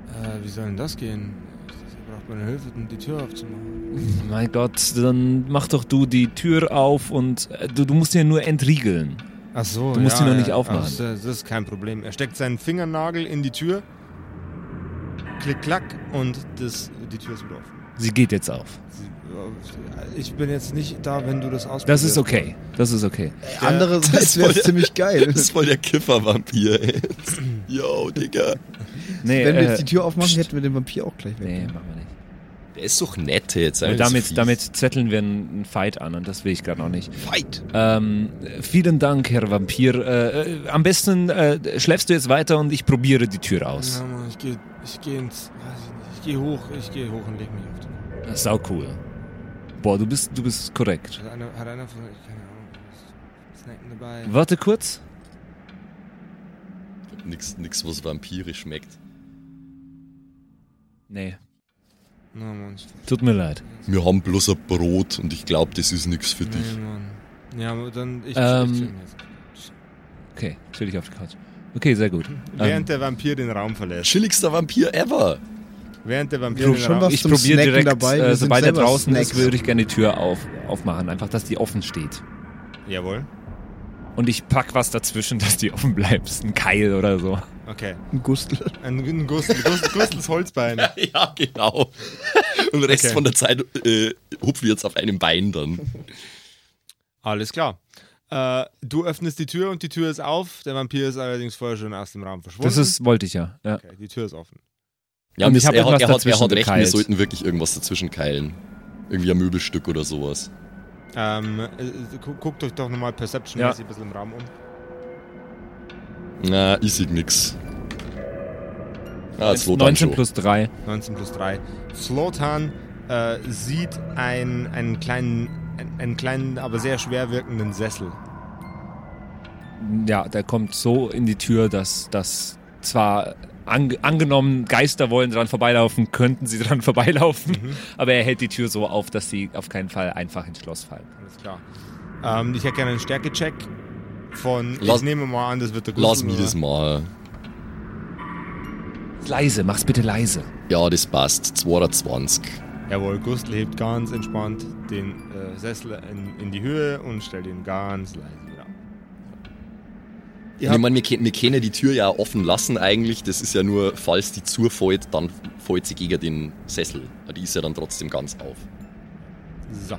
Äh, wie soll denn das gehen? Ich brauche meine Hilfe, um die Tür aufzumachen. Mein Gott, dann mach doch du die Tür auf und äh, du, du musst ja nur entriegeln. Ach so, Du musst ja, die noch nicht ja. aufmachen. Ach, das ist kein Problem. Er steckt seinen Fingernagel in die Tür, klick, klack und das, die Tür ist wieder offen. Sie geht jetzt auf. Ich bin jetzt nicht da, wenn du das ausprobierst. Das ist okay. Das ist okay. andererseits [LAUGHS] das wäre es ziemlich geil. das ist voll der Kiffer-Vampir. ey. [CLEARS THROAT] Yo, Digga. Nee, Wenn wir äh, jetzt die Tür aufmachen, hätten wir den Vampir auch gleich weg. Nee, machen wir nicht. Der ist doch nett jetzt. Sei nicht so damit, damit zetteln wir einen Fight an und das will ich gerade noch nicht. Fight. Ähm, vielen Dank, Herr Vampir. Äh, äh, am besten äh, schläfst du jetzt weiter und ich probiere die Tür aus. Ja, Mann, ich gehe ich geh ins. Ich gehe hoch, ich gehe hoch und leg mich auf den. Das ist sau cool. Boah, du bist, du bist korrekt. Hat einer, hat einer von euch, keine Ahnung, was Snacken dabei? Warte kurz. Nix, nix, was vampirisch schmeckt. Nee, Na, Mann, ich tut mir leid. Wir haben bloß ein Brot und ich glaube, das ist nix für dich. Nee, Mann. Ja, aber dann. Ich, Ähm, ich. Okay, chill dich auf die Couch. Okay, sehr gut. Während der Vampir den Raum verlässt. Chilligster Vampir ever. Während der Vampir Wir haben den schon Raum was ich probiere direkt, dabei. Wir äh, sobald er draußen ist, Snacks. würde ich gerne die Tür auf, aufmachen. Einfach, dass die offen steht. Jawohl. Und ich pack was dazwischen, dass die offen bleibt. Ein Keil oder so. Okay. Ein Gustel. Ein, ein Gustel, Gustel, Gustels Holzbein. [LAUGHS] ja, genau. Und den Rest Okay. von der Zeit äh, hupfen wir jetzt auf einem Bein dann. Alles klar. Äh, du öffnest die Tür und die Tür ist auf. Der Vampir ist allerdings vorher schon aus dem Raum verschwunden. Das ist, wollte ich ja. ja. Okay, die Tür ist offen. Ja, Und und ich er, hat, er, hat, er hat recht, wir sollten wirklich irgendwas dazwischen keilen. Irgendwie ein Möbelstück oder sowas. Ähm, äh, gu- guckt euch doch nochmal Perception-mäßig ein bisschen im Raum um. Na, ich sehe nix. Ah, Lothar 19 schon. plus 3. 19 plus 3. Slotan äh, sieht ein, einen kleinen, einen, einen kleinen, aber sehr schwer wirkenden Sessel. Ja, der kommt so in die Tür, dass das zwar ange angenommen Geister wollen dran vorbeilaufen, könnten sie [LAUGHS] dran vorbeilaufen, Mhm. aber er hält die Tür so auf, dass sie auf keinen Fall einfach ins Schloss fallen. Alles klar. Ähm, ich hätte gerne einen Stärke-Check von, Lass- ich nehme mal an, das wird der Lass Gustl, mich das mal. Leise, mach's bitte leise. Ja, das passt. 22. Jawohl, Gustl hebt ganz entspannt den äh, Sessel in, in die Höhe und stellt ihn ganz leise ab. ich meine, wir, können- wir können die Tür ja offen lassen eigentlich. Das ist ja nur, falls die zufällt, dann fällt sie gegen den Sessel. Die ist ja dann trotzdem ganz auf. So.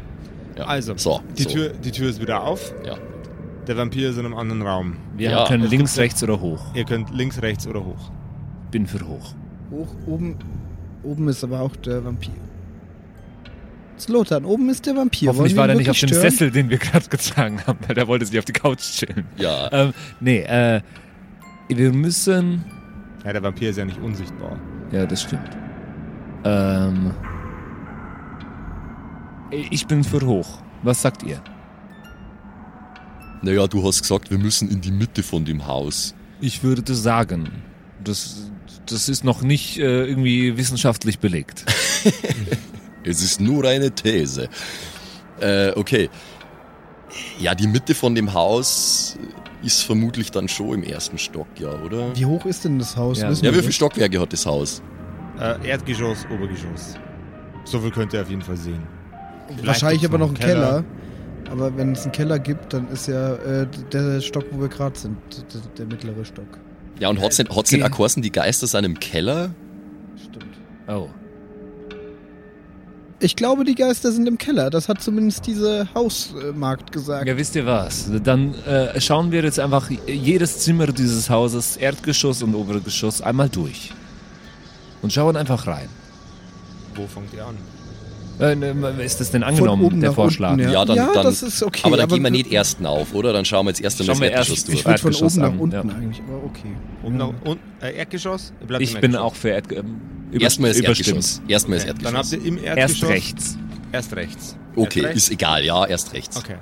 Ja. Also, so, die, so. Tür, die Tür ist wieder auf. Ja. Der Vampir ist in einem anderen Raum. Wir Ja. können Es links, rechts oder hoch. Ihr könnt links, rechts oder hoch. Bin für hoch. Hoch, oben, oben ist aber auch der Vampir. Slotan, oben ist der Vampir. Hoffentlich war der nicht auf dem stören? Sessel, den wir gerade getragen haben, weil der wollte sich auf die Couch chillen. Ja, Ähm, nee, äh, wir müssen. Ja, der Vampir ist ja nicht unsichtbar. Ja, das stimmt. Ähm, ich bin für hoch. Was sagt ihr? naja, du hast gesagt, wir müssen in die Mitte von dem Haus. Ich würde sagen, das, das ist noch nicht äh, irgendwie wissenschaftlich belegt. [LAUGHS] Es ist nur eine These. Äh, okay. Ja, die Mitte von dem Haus ist vermutlich dann schon im ersten Stock, ja, oder? Wie hoch ist denn das Haus? Ja. Ja, wie viele? Stockwerke hat das Haus? Äh, Erdgeschoss, Obergeschoss. So viel könnt ihr auf jeden Fall sehen. Vielleicht Wahrscheinlich aber noch einen einen Keller. Aber wenn es einen Keller gibt, dann ist ja äh, der Stock, wo wir gerade sind, der, der mittlere Stock. Ja, und nicht Okay. auch geheißen, die Geister sind im Keller? Stimmt. Oh. Ich glaube, die Geister sind im Keller. Das hat zumindest diese Hausmarkt gesagt. Ja, wisst ihr was? Dann äh, schauen wir jetzt einfach jedes Zimmer dieses Hauses, Erdgeschoss und Obergeschoss, einmal durch. Und schauen einfach rein. Wo fangt ihr an? Äh, ne, ist das denn angenommen, oben der Vorschlag? unten, Ja, dann, Ja, dann, das ist okay, Aber dann aber gehen wir nicht ersten auf, oder? Dann schauen wir jetzt erst einmal Schauen das Erdgeschoss Ich durch. würde von Erdgeschoss oben nach an, unten ja. eigentlich, aber okay. Oben nach unten? Äh, Erdgeschoss? Ihr bleibt Ich bin Erdgeschoss. auch für Erd ähm, über, Erstmal überstimmt. Erdgeschoss. Erstmal Okay, Dann habt Erdgeschoss. ihr im Erst Erdgeschoss... rechts. Erst rechts. Okay, Erst rechts? ist egal, ja, erst rechts. Okay.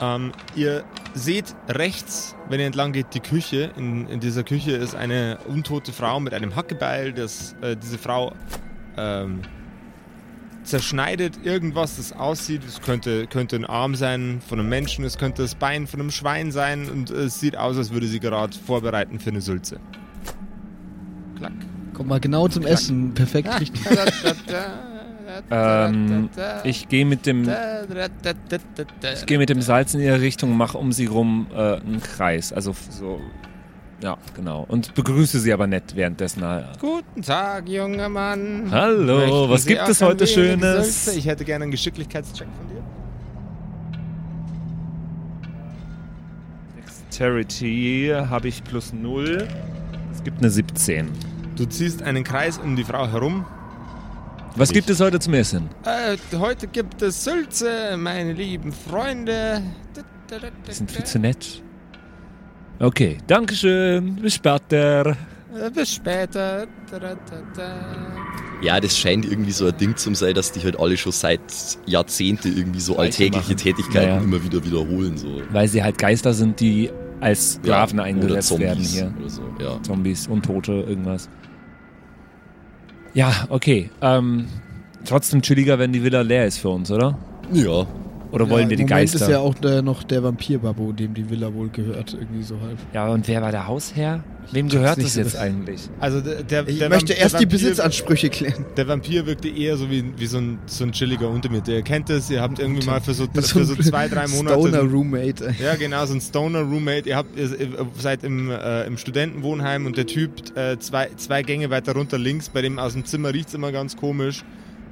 Ähm, ihr seht rechts, wenn ihr entlang geht, die Küche. In, in dieser Küche ist eine untote Frau mit einem Hackebeil. Das, äh, diese Frau ähm, zerschneidet irgendwas, das aussieht. Es könnte, könnte ein Arm sein von einem Menschen, es könnte das Bein von einem Schwein sein und es sieht aus, als würde sie gerade vorbereiten für eine Sülze. Klack. Komm mal genau zum Essen. Perfekt richtig. Ähm, ich gehe mit dem ich gehe mit dem Salz in ihre Richtung, mache um sie rum äh, einen Kreis, also so ja genau und begrüße sie aber nett währenddessen. äh, Guten Tag, junger Mann. Hallo, Möchten was Sie gibt es heute Schönes? Sülze? Ich hätte gerne einen Geschicklichkeitscheck von dir. Dexterity habe ich plus 0. Es gibt eine 17. Du ziehst einen Kreis um die Frau herum. Was gibt es heute zum Essen? Äh, heute gibt es Sülze, meine lieben Freunde. Die sind viel zu nett. Okay, Dankeschön. Bis später. Äh, Bis später. Ja, das scheint irgendwie so ein Ding zu sein, dass die halt alle schon seit Jahrzehnte irgendwie so alltägliche. Tätigkeiten Ja, ja. immer wieder wiederholen. So. Weil sie halt Geister sind, die als Sklaven Ja, eingesetzt werden hier. Oder so, ja. Zombies, Untote, irgendwas. Ja, okay. Ähm, trotzdem chilliger, wenn die Villa leer ist für uns, oder? ja, Oder wollen wir die Moment Geister? ist ja auch der, noch der Vampirbabo, dem die Villa wohl gehört, irgendwie so halb. ja, und wer war der Hausherr? Wem gehört das jetzt das- [LAUGHS] eigentlich? Also der, der, Ich der möchte Vamp- erst der die Vampir- Besitzansprüche klären. Der Vampir wirkte eher so wie, wie so, ein, so ein chilliger Untermiete. Ihr kennt das, ihr habt irgendwie mal für so, für [LAUGHS] so zwei, drei Monate... Stoner Roommate. ey. Ja, genau, so ein Stoner-Roommate. Ihr habt ihr, seid im, äh, im Studentenwohnheim und der Typ äh, zwei, zwei Gänge weiter runter links, bei dem aus dem Zimmer riecht's immer ganz komisch.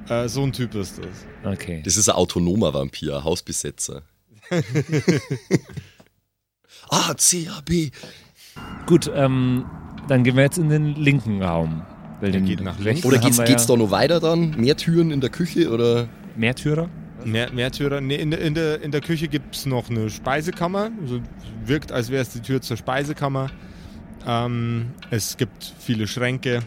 Äh, so ein Typ ist das. Okay. Das ist ein autonomer Vampir, Hausbesetzer. [LAUGHS] ah, CAB. Gut, ähm, dann gehen wir jetzt in den linken Raum. Weil den geht nach rechts. Oder geht's, geht's ja da noch weiter dann? Mehr Türen in der Küche oder? Märtyrer? Mehr, Märtyrer. Nee, in, der, in, der, in der Küche gibt's noch eine Speisekammer. Also wirkt, als wäre es die Tür zur Speisekammer. Ähm, es gibt viele Schränke.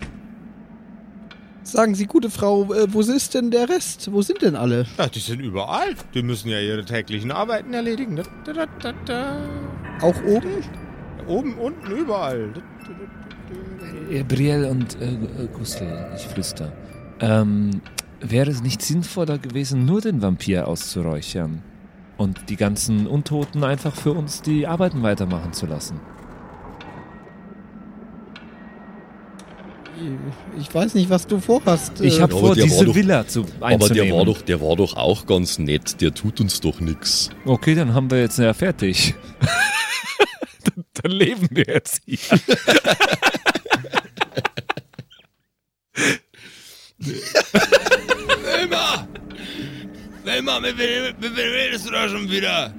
Sagen Sie, gute Frau, äh, wo ist denn der Rest? Wo sind denn alle? Ja, die sind überall. Die müssen ja ihre täglichen Arbeiten erledigen. Da, da, da, da, da. Auch oben? Oben, unten, überall. Äh, Brielle und äh, äh, Gustl, ich flüster. Ähm, wäre es nicht sinnvoller gewesen, nur den Vampir auszuräuchern? Und die ganzen Untoten einfach für uns die Arbeiten weitermachen zu lassen? Ich weiß nicht, was du vorhast. Ich äh, habe aber vor, der war diese doch- Villa zu Aber der einzunehmen. war, doch, der war doch auch ganz nett, der tut uns doch nix. Okay, dann haben wir jetzt ja fertig. [LAUGHS] dann, dann leben wir jetzt hier. Wilma! Wilma, mit wem, redest du da schon wieder?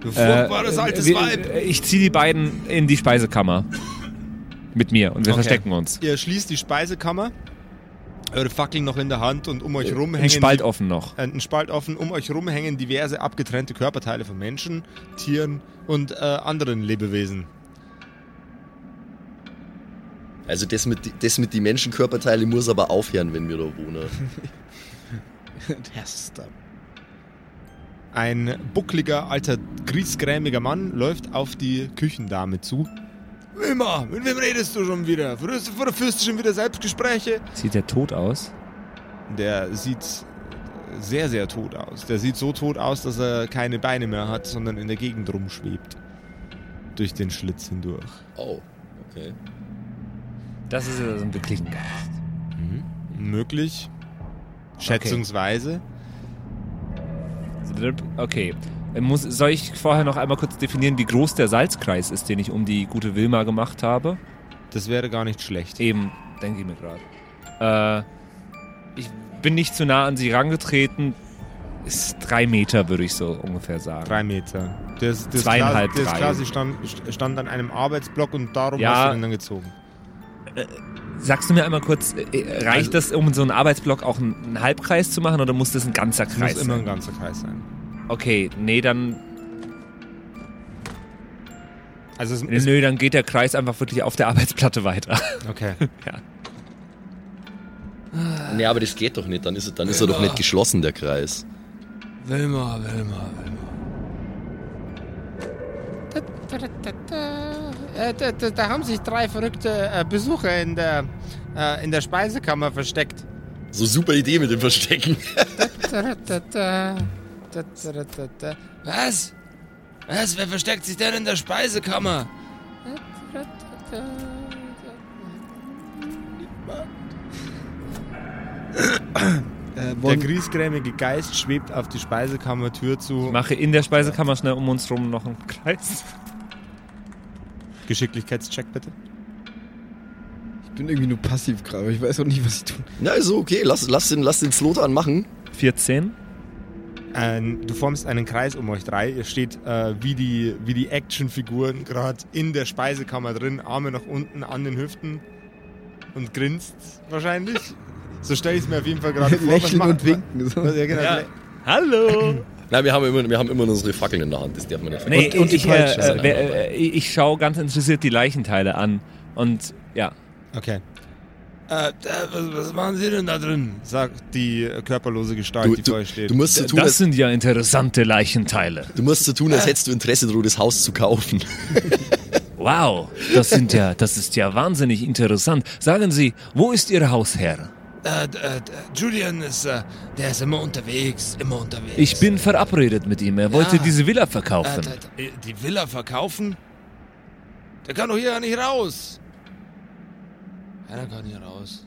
Du furchtbares altes Äh, wir- Weib. Ich ziehe die beiden in die Speisekammer. Mit mir und wir Okay. verstecken uns. Ihr schließt die Speisekammer, eure Fackeln noch in der Hand und um euch rum hängen Ein Spalt offen noch. äh, ein Spalt offen. Um euch rum hängen diverse abgetrennte Körperteile von Menschen, Tieren und äh, anderen Lebewesen. Also das mit, das mit die Menschenkörperteile muss aber aufhören, wenn wir da wohnen. [LAUGHS] der Stab. Ein buckliger, alter, griesgrämiger Mann läuft auf die Küchendame zu. Wilma, mit wem redest du schon wieder? Führst, führst du schon wieder Selbstgespräche? Sieht der tot aus? Der sieht sehr, sehr tot aus. Der sieht so tot aus, dass er keine Beine mehr hat, sondern in der Gegend rumschwebt. Durch den Schlitz hindurch. Oh, okay. Das ist ja so ein wirklichen Geist. Möglich. Schätzungsweise. Okay. Muss, soll ich vorher noch einmal kurz definieren, wie groß der Salzkreis ist, den ich um die gute Wilma gemacht habe? Das wäre gar nicht schlecht. Eben, denke ich mir gerade. Äh, ich bin nicht zu nah an sie rangetreten. Ist drei Meter, würde ich so ungefähr sagen. Drei Meter. Das, das Zweieinhalb, klar, das drei. klar, sie stand, stand an einem Arbeitsblock und darum Ja. hast du den dann gezogen. Sagst du mir einmal kurz, äh, reicht das, um so einen Arbeitsblock auch einen, Halbkreis zu machen oder muss das ein ganzer Kreis muss immer sein? ein ganzer Kreis sein. Okay, nee, dann Also es, es, nö, dann geht der Kreis einfach wirklich auf der Arbeitsplatte weiter. [LAUGHS] okay. Nee, aber das geht doch nicht, dann ist, er- dann ist er doch nicht geschlossen, der Kreis. Wilma, Wilma, Wilma. Da, da, da haben sich drei verrückte äh, Besucher in der, äh, in der Speisekammer versteckt. So super Idee mit dem Verstecken. Was? Was? Wer versteckt sich denn in der Speisekammer? Äh, Der griesgrämige Geist schwebt auf die Speisekammertür zu. Ich mache in der Speisekammer schnell um uns rum noch einen Kreis. Geschicklichkeitscheck bitte. ich bin irgendwie nur passiv gerade, aber ich weiß auch nicht, was ich tun. Na, ist so, okay, lass, lass, den, lass den Slotan machen. 14. Ein, du formst einen Kreis um euch drei. Ihr steht äh, wie die, wie die Actionfiguren gerade in der Speisekammer drin, Arme nach unten an den Hüften und grinst wahrscheinlich. So stelle ich es mir auf jeden Fall gerade [LAUGHS] vor. Lächeln und winken. So. Ja, genau. Ja. Hallo! [CLEARS THROAT] Nein, wir haben immer, wir haben immer unsere Fackeln in der Hand, das darf man nicht Nee, vergessen. und die ich, äh, äh, äh, ich schaue ganz interessiert die Leichenteile an. Und ja, Okay. Äh, äh, was, was machen Sie denn da drin? Sagt die äh, körperlose Gestalt, Du, die vor du, euch steht. du, musst so tun, das als, sind ja interessante Leichenteile. du musst so tun, als hättest du Interesse daran, das Haus zu kaufen. [LAUGHS] Wow, das sind ja, das ist ja wahnsinnig interessant. Sagen Sie, wo ist Ihr Hausherr? äh, äh, Julian ist, äh, der ist immer unterwegs, immer unterwegs. Ich bin verabredet mit ihm. Er wollte Ja. diese Villa Äh, verkaufen. d- die Villa verkaufen? Der kann doch hier ja nicht raus. Ja, der kann hier raus.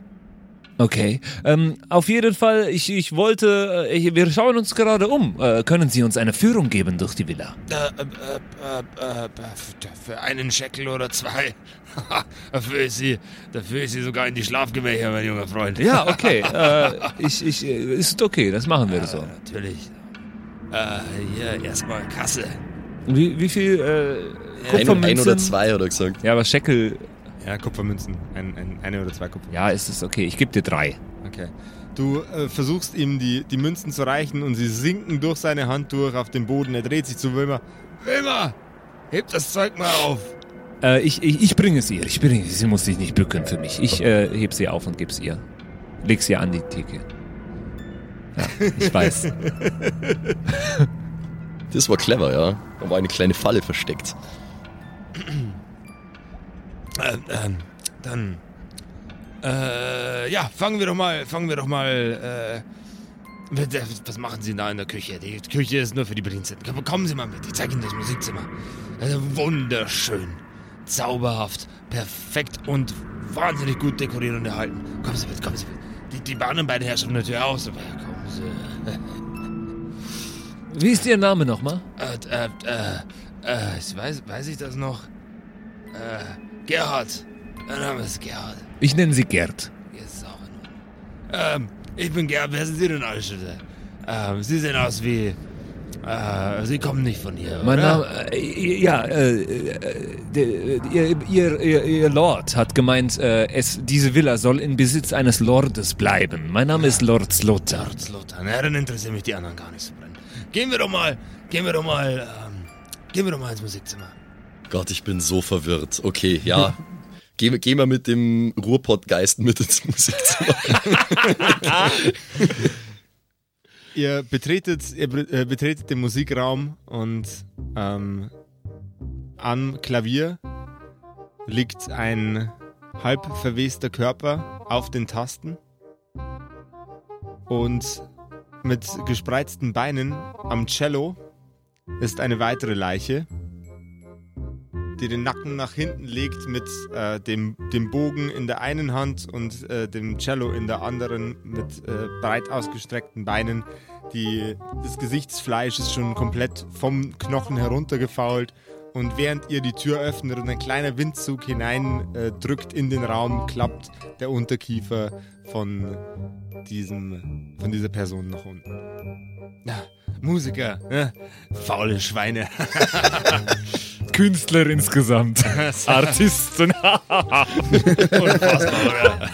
Okay. Ähm, auf jeden Fall, ich, ich wollte, äh, ich, wir schauen uns gerade um. Äh, können Sie uns eine Führung geben durch die Villa? Äh, äh, äh, äh, äh, für einen Scheckel oder zwei. [LAUGHS] dafür, ist sie, dafür ist sie sogar in die Schlafgemächer, mein junger Freund. Ja, [LAUGHS] okay. äh, ich, ich, ist okay, das machen wir Ja, so. natürlich. Äh, hier erstmal Kasse. Wie, wie viel äh, Ein, ein oder zwei, hat er gesagt. Ja, aber Scheckel, Ja, Kupfermünzen. Ein, ein, eine oder zwei Kupfermünzen. ja, ist es okay. Ich gebe dir drei. Okay. Du äh, versuchst ihm die, die Münzen zu reichen und sie sinken durch seine Hand durch auf den Boden. Er dreht sich zu Wilma. Wilma, heb das Zeug mal auf. Äh, ich, ich, ich bringe es ihr. Ich bringe es. Sie muss sich nicht bücken für mich. Ich äh, heb sie auf und gebe es ihr. Leg sie an die Theke. Ja, ich weiß. [LAUGHS] Das war clever, ja. Da war eine kleine Falle versteckt. Ähm, dann. Äh, ja, fangen wir doch mal, fangen wir doch mal, äh. Was machen Sie da in der Küche? Die Küche ist nur für die Bediensteten. Komm- Kommen Sie mal mit, ich zeige Ihnen das Musikzimmer. Also wunderschön, zauberhaft, perfekt und wahnsinnig gut dekoriert und erhalten. Kommen Sie mit, kommen Sie mit. Die, die bahnen beide Herrschaften natürlich aus, aber kommen Sie. [LAUGHS] Wie ist Ihr Name nochmal? Äh, äh, äh, äh, ich weiß, weiß ich das noch? Äh, Gerhard. Mein Name ist Gerhard. Ich nenne sie Gerd. Jetzt auch in Ordnung. Ähm, ich bin Gerhard. Wer sind Sie denn, Altstädte? Ähm, Sie sehen aus wie. Äh, Sie kommen nicht von hier, Mein oder? Name, äh, ja, äh, äh, der- ihr, ihr, ihr, ihr Lord hat gemeint, äh, es, diese Villa soll in Besitz eines Lordes bleiben. Mein Name ist Lord Slotter. Lord Slotan. Ja, dann interessieren mich die anderen gar nicht so brennend. Gehen wir doch mal, gehen wir doch mal, ähm, gehen wir doch mal ins Musikzimmer. Gott, ich bin so verwirrt. Okay, ja. Gehen gehen wir mit dem Ruhrpottgeist mit ins [LAUGHS] Musikzimmer. Ihr betretet, ihr äh, betretet den Musikraum und ähm, am Klavier liegt ein halb verwester Körper auf den Tasten und mit gespreizten Beinen am Cello ist eine weitere Leiche, die den Nacken nach hinten legt mit äh, dem, dem Bogen in der einen Hand und äh, dem Cello in der anderen mit äh, breit ausgestreckten Beinen. Die, das Gesichtsfleisch ist schon komplett vom Knochen heruntergefault. Und während ihr die Tür öffnet und ein kleiner Windzug hinein äh, in den Raum, klappt der Unterkiefer von, diesem, von dieser Person nach unten. Musiker, ne? faule Schweine. [LAUGHS] Künstler insgesamt. [LAUGHS] Artisten. Unfassbar, oder?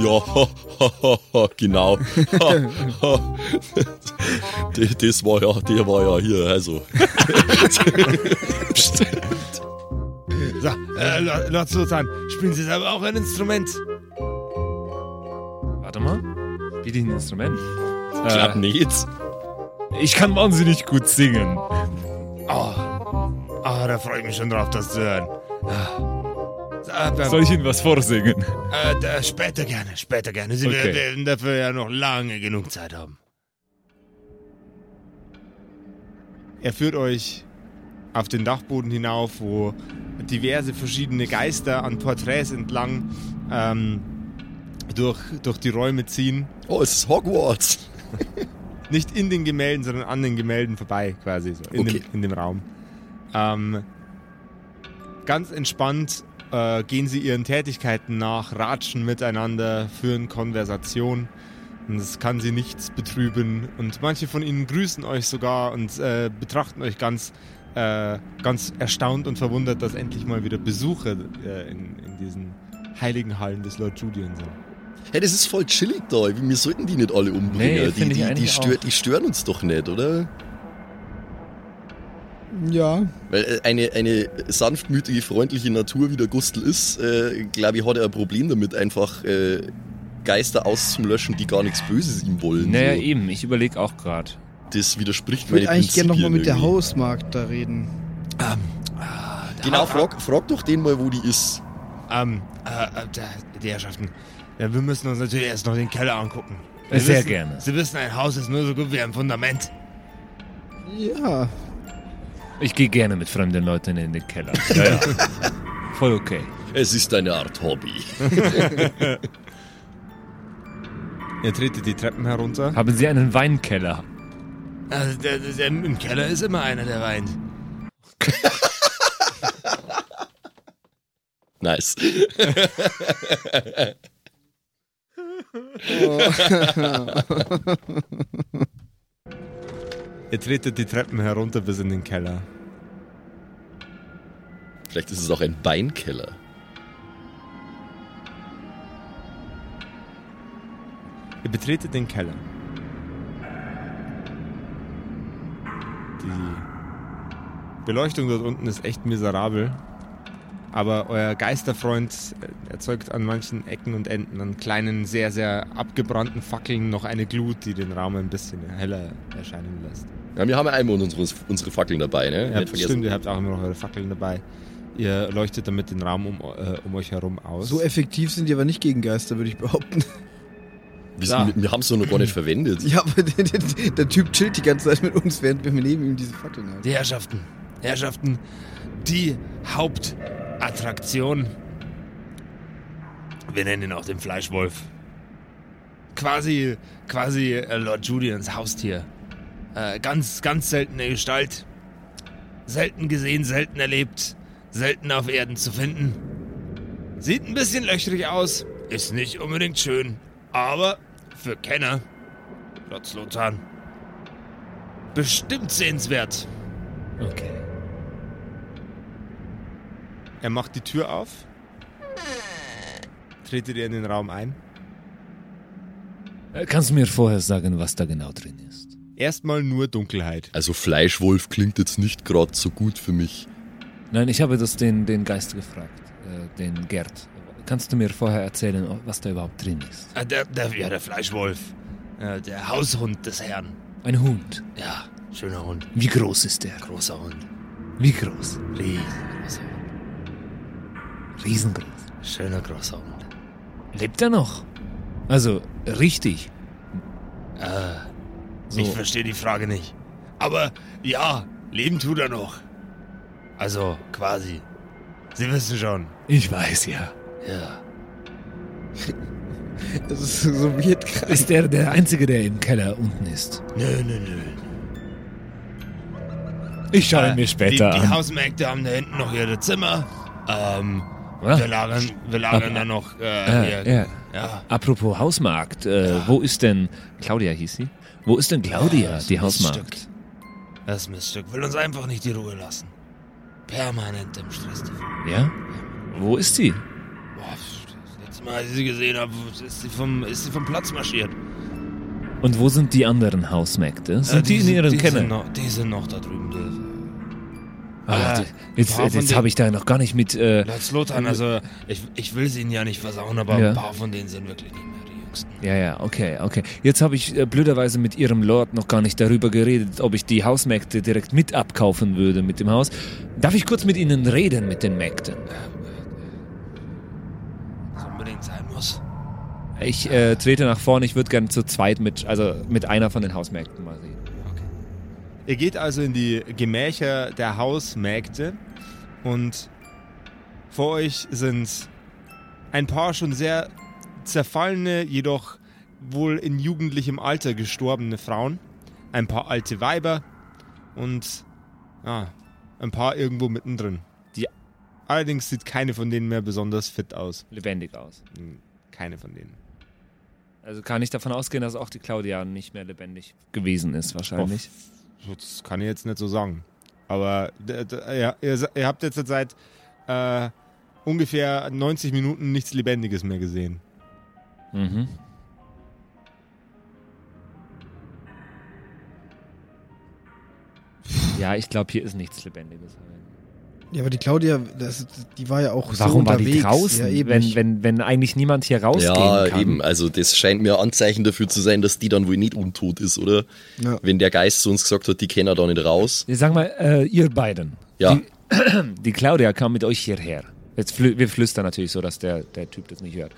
ja, [LAUGHS] genau. das, war ja, der war ja hier, also. So, äh, Lord Lord Sultan, spielen Sie selber auch ein Instrument? Warte mal. Wie ein Instrument? Klappt Äh, nicht. Ich kann wahnsinnig gut singen. Oh, oh, da freue ich mich schon drauf, das zu hören. Ah. So, Soll ich Ihnen was vorsingen? äh, später gerne, später gerne. Sie Okay. werden dafür ja noch lange genug Zeit haben. Er führt euch auf den Dachboden hinauf, wo diverse verschiedene Geister an Porträts entlang ähm, durch, durch die Räume ziehen. Oh, es ist Hogwarts. [LAUGHS] Nicht in den Gemälden, sondern an den Gemälden vorbei, quasi, so in, Okay. dem, in dem Raum. Ähm, ganz entspannt äh, gehen sie ihren Tätigkeiten nach, ratschen miteinander, führen Konversation. Und es kann sie nichts betrüben. Und manche von ihnen grüßen euch sogar und äh, betrachten euch ganz, äh, ganz erstaunt und verwundert, dass endlich mal wieder Besucher äh, in, in diesen heiligen Hallen des Lord Julian sind. Hey, das ist voll chillig da. Wir sollten die nicht alle umbringen. Nee, die, die, die, stör, die stören uns doch nicht, oder? Ja, Weil äh, eine, eine sanftmütige, freundliche Natur, wie der Gustl ist, äh, glaube ich, hat er ein Problem damit, einfach äh, Geister auszulöschen, die gar nichts Böses ihm wollen. Naja, so. eben. Ich überlege auch gerade. Das widerspricht ich würde eigentlich gerne nochmal mit der. Hausmarkt da reden. Ah, Genau, frag, frag doch den mal, wo die ist. Ähm, äh, äh, der- die Herrschaften. Ja, wir müssen uns natürlich erst noch den Keller angucken. Sie Sehr wissen, gerne. Sie wissen, ein Haus ist nur so gut wie ein Fundament. Ja. Ich gehe gerne mit fremden Leuten in den Keller. [LAUGHS] Ja, ja. Voll okay. Es ist eine Art Hobby. [LAUGHS] Ihr tretet die Treppen herunter. Haben Sie einen Weinkeller? Also der, der, der, Im Keller ist immer einer, der weint. [LAUGHS] Nice. [LAUGHS] Ihr tretet die Treppen herunter bis in den Keller. Vielleicht ist es auch ein Weinkeller. Ihr betretet den Keller. Die Beleuchtung dort unten ist echt miserabel. Aber euer Geisterfreund äh, erzeugt an manchen Ecken und Enden, an kleinen, sehr, sehr abgebrannten Fackeln noch eine Glut, die den Raum ein bisschen heller erscheinen lässt. Ja, wir haben ja einmal unsere, unsere Fackeln dabei, ne? Ja, Nicht vergessen. stimmt, ihr habt auch immer noch eure Fackeln dabei. Ihr leuchtet damit den Raum um, äh, um euch herum aus. So effektiv sind die aber nicht gegen Geister, würde ich behaupten. Wir, Ja. wir haben es noch gar nicht verwendet. Ja, aber der, der, der Typ chillt die ganze Zeit mit uns, während wir neben ihm diese Fackeln halten. Die Herrschaften, Herrschaften, die Hauptattraktion. Wir nennen ihn auch den Fleischwolf. Quasi, quasi äh, Lord Julians Haustier. Äh, ganz, ganz seltene Gestalt. Selten gesehen, selten erlebt. Selten auf Erden zu finden. Sieht ein bisschen löchrig aus. Ist nicht unbedingt schön. Aber für Kenner, Lord Slotan, bestimmt sehenswert. Okay. Er macht die Tür auf. Tretet ihr in den Raum ein. Äh, Kannst du mir vorher sagen, was da genau drin ist? Erstmal nur Dunkelheit. Also Fleischwolf klingt jetzt nicht gerade so gut für mich. Nein, ich habe das den, den Geist gefragt, äh, den Gerd. Kannst du mir vorher erzählen, was da überhaupt drin ist? Ah, der, der, ja, der Fleischwolf. Ja, der Haushund des Herrn. Ein Hund. Ja, schöner Hund. Wie groß ist der? Großer Hund. Wie groß? Riesengroßer Hund. Riesengroß. Schöner großer Hund. Lebt er noch? Also, richtig. Äh, So. Ich verstehe die Frage nicht. Aber ja, leben tut er noch. Also, quasi. Sie wissen schon. Ich weiß ja. Ja. [LAUGHS] Das ist so weird krass. Ist der der Einzige, der im Keller unten ist? Nö, nö, nö. Ich schaue Äh, mir später die, die an. Hausmägde haben da hinten noch ihre Zimmer. Ähm, Ja. wir lagern, wir lagern da noch. Äh, Äh, hier. ja. ja. Apropos Hausmarkt, äh, wo ist denn Claudia hieß sie? Wo ist denn Claudia, Das die Miststück. Hausmarkt? Das Miststück will uns einfach nicht die Ruhe lassen. Permanent im Stress. Ja? Wo ist sie? Boah, das letzte Mal, als ich sie gesehen habe, ist sie vom, ist sie vom Platz marschiert. Und wo sind die anderen Hausmägde? Sind Äh, die, in ihren die Keller? Sind noch, die sind noch da drüben. Die, Ah, die- jetzt jetzt habe ich da noch gar nicht mit. Äh, Lord Slotan, also ich, ich will sie ihnen ja nicht versauen, aber Ja. ein paar von denen sind wirklich nicht mehr die Jüngsten. ja, ja, okay, okay. Jetzt habe ich äh, blöderweise mit ihrem Lord noch gar nicht darüber geredet, ob ich die Hausmägde direkt mit abkaufen würde mit dem Haus. Darf ich kurz mit ihnen reden, mit den Mägden? Was unbedingt sein muss. Ich äh, trete nach vorne, ich würde gerne zu zweit mit, also mit einer von den Hausmägden mal reden. Ihr geht also in die Gemächer der Hausmägde und vor euch sind ein paar schon sehr zerfallene, jedoch wohl in jugendlichem Alter gestorbene Frauen, ein paar alte Weiber und ja, ein paar irgendwo mittendrin. Die allerdings sieht keine von denen mehr besonders fit aus. Lebendig aus. Hm, Keine von denen. Also kann ich davon ausgehen, dass auch die Claudia nicht mehr lebendig gewesen ist, wahrscheinlich. Das kann ich jetzt nicht so sagen. Aber ja, ihr, ihr habt jetzt seit äh, ungefähr 90 Minuten nichts Lebendiges mehr gesehen. Mhm. Ja, ich glaube, hier ist nichts Lebendiges. Ja, aber die Claudia, das, die war ja auch so Warum war unterwegs. die draußen, Ja, eben. wenn, wenn, wenn eigentlich niemand hier rausgehen Ja, kann? eben. Also das scheint mir ein Anzeichen dafür zu sein, dass die dann wohl nicht untot ist, oder? Ja. Wenn der Geist zu uns gesagt hat, die kennen er da nicht raus. Ich sag mal, äh, ihr beiden. Ja. Die, [CLEARS THROAT] die Claudia kam mit euch hierher. Jetzt flü wir flüstern natürlich so, dass der, der Typ das nicht hört.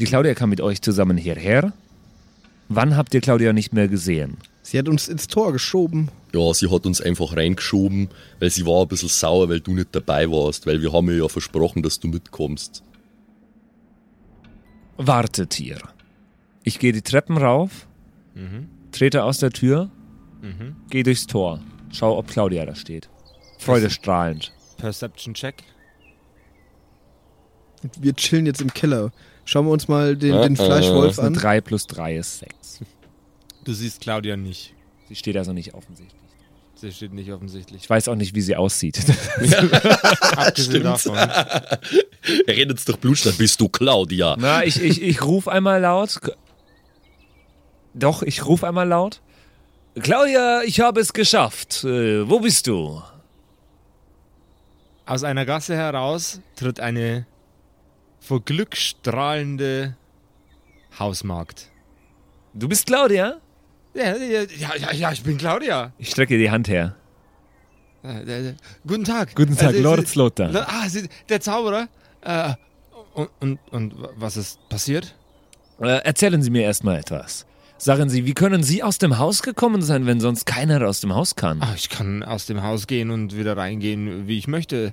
Die Claudia kam mit euch zusammen hierher. Wann habt ihr Claudia nicht mehr gesehen? Sie hat uns ins Tor geschoben. Ja, sie hat uns einfach reingeschoben, weil sie war ein bisschen sauer, weil du nicht dabei warst, weil wir haben ihr ja versprochen, dass du mitkommst. Wartet hier. Ich gehe die Treppen rauf, trete aus der Tür, gehe durchs Tor, schau, ob Claudia da steht. Freudestrahlend. Perception Check. Wir chillen jetzt im Keller. Schauen wir uns mal den, Äh, den Fleischwolf an. 3 plus 3 ist 6. Du siehst Claudia nicht. Sie steht also nicht offensichtlich. Sie steht nicht offensichtlich. Ich weiß auch nicht, wie sie aussieht. [LAUGHS] Abgesehen davon. [LAUGHS] Er redet jetzt doch Blutstadt, bist du Claudia. Na, ich, ich, ich ruf einmal laut. Doch, ich ruf einmal laut. Claudia, ich habe es geschafft. Äh, wo bist du? Aus einer Gasse heraus tritt eine vor Glück strahlende Hausmagd. Du bist Claudia? Ja, ja, ja, ja, ich bin Claudia. Ich strecke die Hand her. Äh, äh, guten Tag. Guten Tag, Sie- Lord. Lo- Ah, Sie, der Zauberer. Äh, und, und, und was ist passiert? Äh, erzählen Sie mir erstmal etwas. Sagen Sie, wie können Sie aus dem Haus gekommen sein, wenn sonst keiner aus dem Haus kann? Ah, ich kann aus dem Haus gehen und wieder reingehen, wie ich möchte.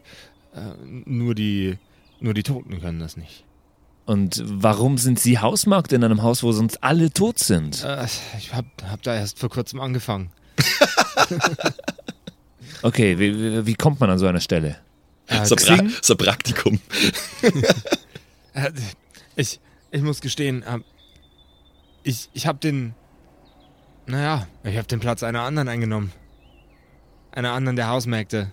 Äh, nur die, nur die Toten können das nicht. Und warum sind Sie Hausmarkt in einem Haus, wo sonst alle tot sind? Äh, ich hab, hab da erst vor kurzem angefangen. [LAUGHS] Okay, wie, wie, wie kommt man an so eine Stelle? Äh, So, pra so Praktikum. [LAUGHS] Äh, ich, ich muss gestehen, ich, ich habe den, naja, ich habe den Platz einer anderen eingenommen. Einer anderen der Hausmägde.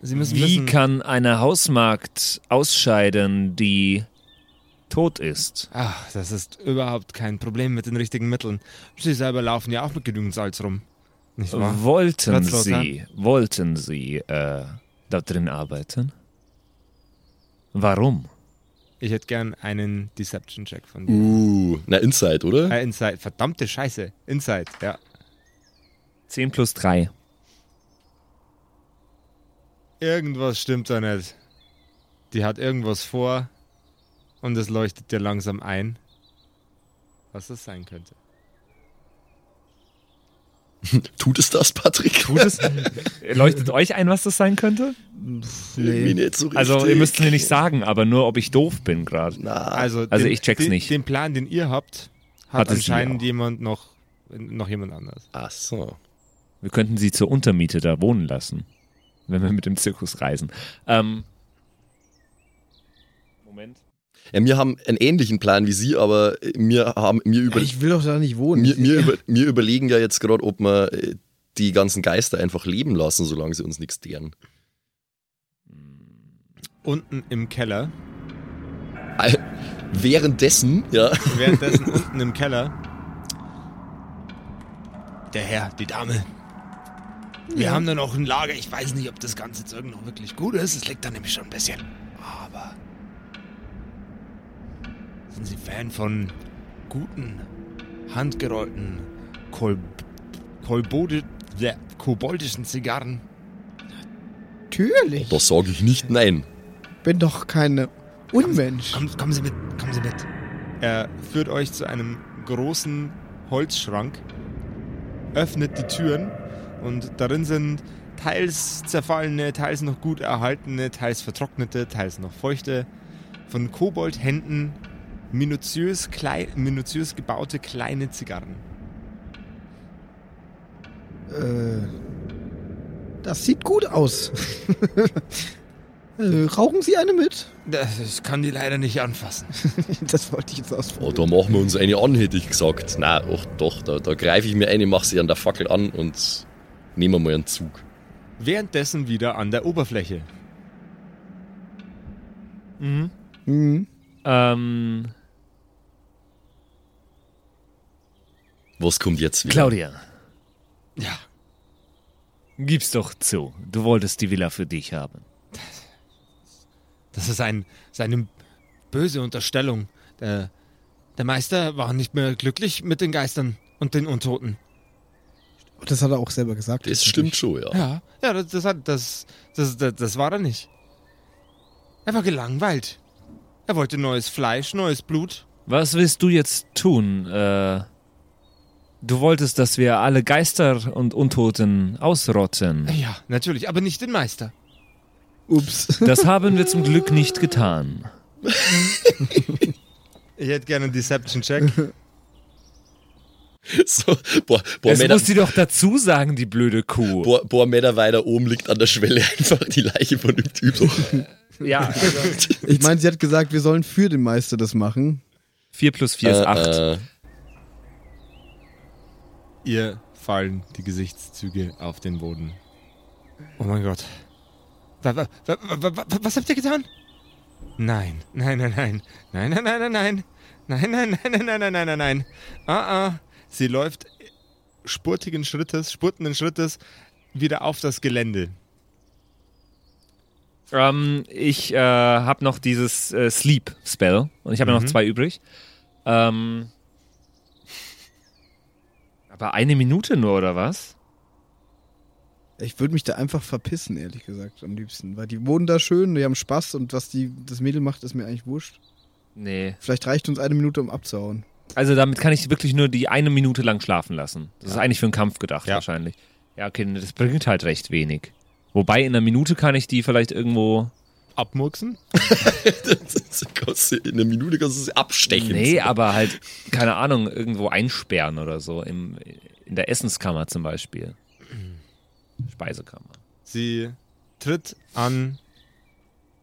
Und Sie müssen Wie wissen, kann eine Hausmarkt ausscheiden, die tot ist? ach, das ist überhaupt kein Problem mit den richtigen Mitteln. Sie selber laufen ja auch mit genügend Salz rum. Nicht wahr? Wollten Platzlos, Sie, wollten Sie äh, da drin arbeiten? Warum? Ich hätte gern einen Deception-Check von dir. Uh, na, Inside, oder? Äh, Inside, verdammte Scheiße. Inside, ja. 10 plus 3. Irgendwas stimmt da nicht. Die hat irgendwas vor und es leuchtet dir langsam ein, was es sein könnte. [LAUGHS] Tut es das, Patrick? Tut es? Leuchtet euch ein, was das sein könnte? Irgendwie nicht so richtig. Also, ihr müsst es mir nicht sagen, aber nur, ob ich doof bin gerade. Na, Also, Also den, ich check's den, nicht. Den Plan, den ihr habt, hat Hatte sie anscheinend jemand noch, noch jemand anders. ach so. Wir könnten sie zur Untermiete da wohnen lassen, wenn wir mit dem Zirkus reisen. Ähm, Moment. Ja, wir haben einen ähnlichen Plan wie Sie, aber wir haben mir über Ich will doch da nicht wohnen. wir, wir, über, wir überlegen ja jetzt gerade, ob wir äh, die ganzen Geister einfach leben lassen, solange sie uns nichts deren. Unten im Keller, Äh, Währenddessen, ja, währenddessen unten im Keller, der Herr, die Dame. Wir haben da noch ein Lager. Ich weiß nicht, ob das ganze Zeug noch wirklich gut ist. Es liegt da nämlich schon ein bisschen. Aber. Sind Sie Fan von guten, handgerollten, Kol Kolbode ja, koboldischen Zigarren? Natürlich. da sage ich nicht nein. Bin doch keine Unmensch. Kommen, kommen Sie mit, kommen Sie mit. Er führt euch zu einem großen Holzschrank, öffnet die Türen und darin sind teils zerfallene, teils noch gut erhaltene, teils vertrocknete, teils noch feuchte, von Koboldhänden minutiös, klei minutiös gebaute kleine Zigarren. Äh, das sieht gut aus. [LAUGHS] äh, rauchen Sie eine mit? Das, ich kann die leider nicht anfassen. [LAUGHS] Das wollte ich jetzt Oh, ausprobieren. da machen wir uns eine an, hätte ich gesagt. Na, ach doch, da, da greife ich mir eine, mache sie an der Fackel an und nehme mal einen Zug. Währenddessen wieder an der Oberfläche. Mhm. Mhm. Ähm, Was kommt jetzt wieder? Claudia, Ja, gib's doch zu. Du wolltest die Villa für dich haben. Das ist ein, seine böse Unterstellung. Der, der Meister war nicht mehr glücklich mit den Geistern und den Untoten. Das hat er auch selber gesagt. Das stimmt schon, ja. Ja, ja, das, das, hat, das, das, das, das war er nicht. Er war gelangweilt. Er wollte neues Fleisch, neues Blut. Was willst du jetzt tun? Äh, du wolltest, dass wir alle Geister und Untoten ausrotten. Ja, natürlich, aber nicht den Meister. Ups. [LAUGHS] Das haben wir zum Glück nicht getan. Ich hätte gerne einen Deception-Check. [LAUGHS] [LAUGHS] So, boah, boah, Das Meter, muss sie doch dazu sagen, die blöde Kuh. boah, boah, Meter weiter oben liegt an der Schwelle [LAUGHS] einfach die Leiche von dem Typ. So. Ja, Ich meine, sie hat gesagt, wir sollen für den Meister das machen. 4 plus 4 ist 8. Äh, äh, Ihr fallen die Gesichtszüge auf den Boden. Oh mein Gott. Wa- wa- wa- wa- wa- Was habt ihr getan? Nein, nein, nein, nein. Nein, nein, nein, nein, nein. Nein, nein, nein, nein, nein, nein, nein, nein, nein. Ah, ah. Sie läuft spurtigen Schrittes, spurtenden Schrittes wieder auf das Gelände. Ähm, ich äh, habe noch dieses äh, Sleep Spell und ich habe ja noch Mhm. zwei übrig. Ähm, aber eine Minute nur oder was? Ich würde mich da einfach verpissen, ehrlich gesagt, am liebsten. Weil die wohnen da schön, die haben Spaß und was die, das Mädel macht, ist mir eigentlich wurscht. Nee. Vielleicht reicht uns eine Minute, um abzuhauen. Also damit kann ich wirklich nur die eine Minute lang schlafen lassen. Das ist eigentlich für einen Kampf gedacht Ja. wahrscheinlich. Ja, okay, das bringt halt recht wenig. Wobei in einer Minute kann ich die vielleicht irgendwo. Abmurksen? [LAUGHS] in einer Minute kannst du sie abstechen. Nee, aber halt, keine Ahnung, irgendwo einsperren oder so. Im, in der Essenskammer zum Beispiel. Speisekammer. Sie tritt an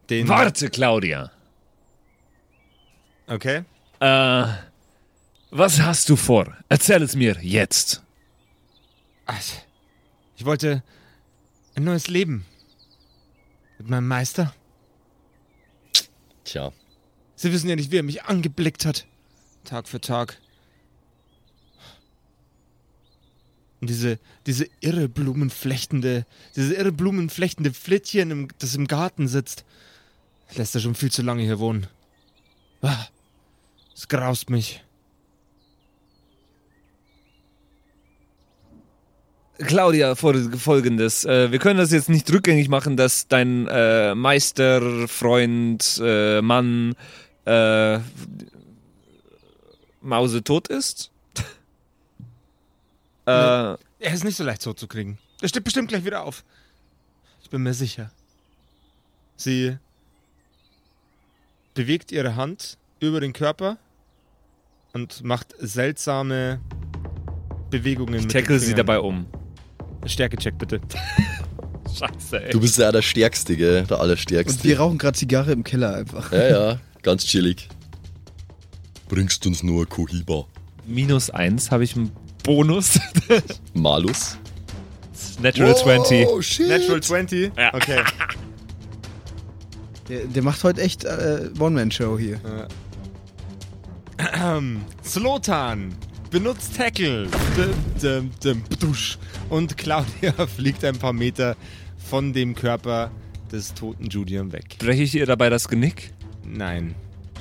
den. Warte, Claudia. Okay. Äh, was hast du vor? Erzähl es mir jetzt. Ich wollte ein neues Leben. Mit meinem Meister. Tja, Sie wissen ja nicht, wie er mich angeblickt hat. Tag für Tag. Und diese, diese irre blumenflechtende, diese irre blumenflechtende Flittchen, im, das im Garten sitzt, lässt er schon viel zu lange hier wohnen. Ah, es graust mich. Claudia, fol- folgendes. Äh, wir können das jetzt nicht rückgängig machen, dass dein äh, Meister, Freund, äh, Mann, äh, Mause tot ist. [LAUGHS] äh, Er ist nicht so leicht so zu kriegen. Er steht bestimmt gleich wieder auf. Ich bin mir sicher. Sie bewegt ihre Hand über den Körper und macht seltsame Bewegungen. ich mit tackle sie dabei um. Stärke-Check bitte. [LAUGHS] Scheiße, ey. du bist ja der Stärkste, gell? Der Und Allerstärkste. wir rauchen gerade Zigarre im Keller einfach. ja, ja, ganz chillig. Bringst uns nur Kohiba. Minus eins habe ich einen Bonus. [LAUGHS] Malus. Natural 20. Oh, shit. Natural 20? Ja. Okay. [LAUGHS] Der, der macht heute echt äh, One-Man-Show hier. Ähm, [CLEARS THROAT] Slotan benutzt Tackle. Dim, dim, dim, pdusch. Und Claudia [LAUGHS] fliegt ein paar Meter von dem Körper des toten Julian weg. Breche ich ihr dabei das Genick? Nein.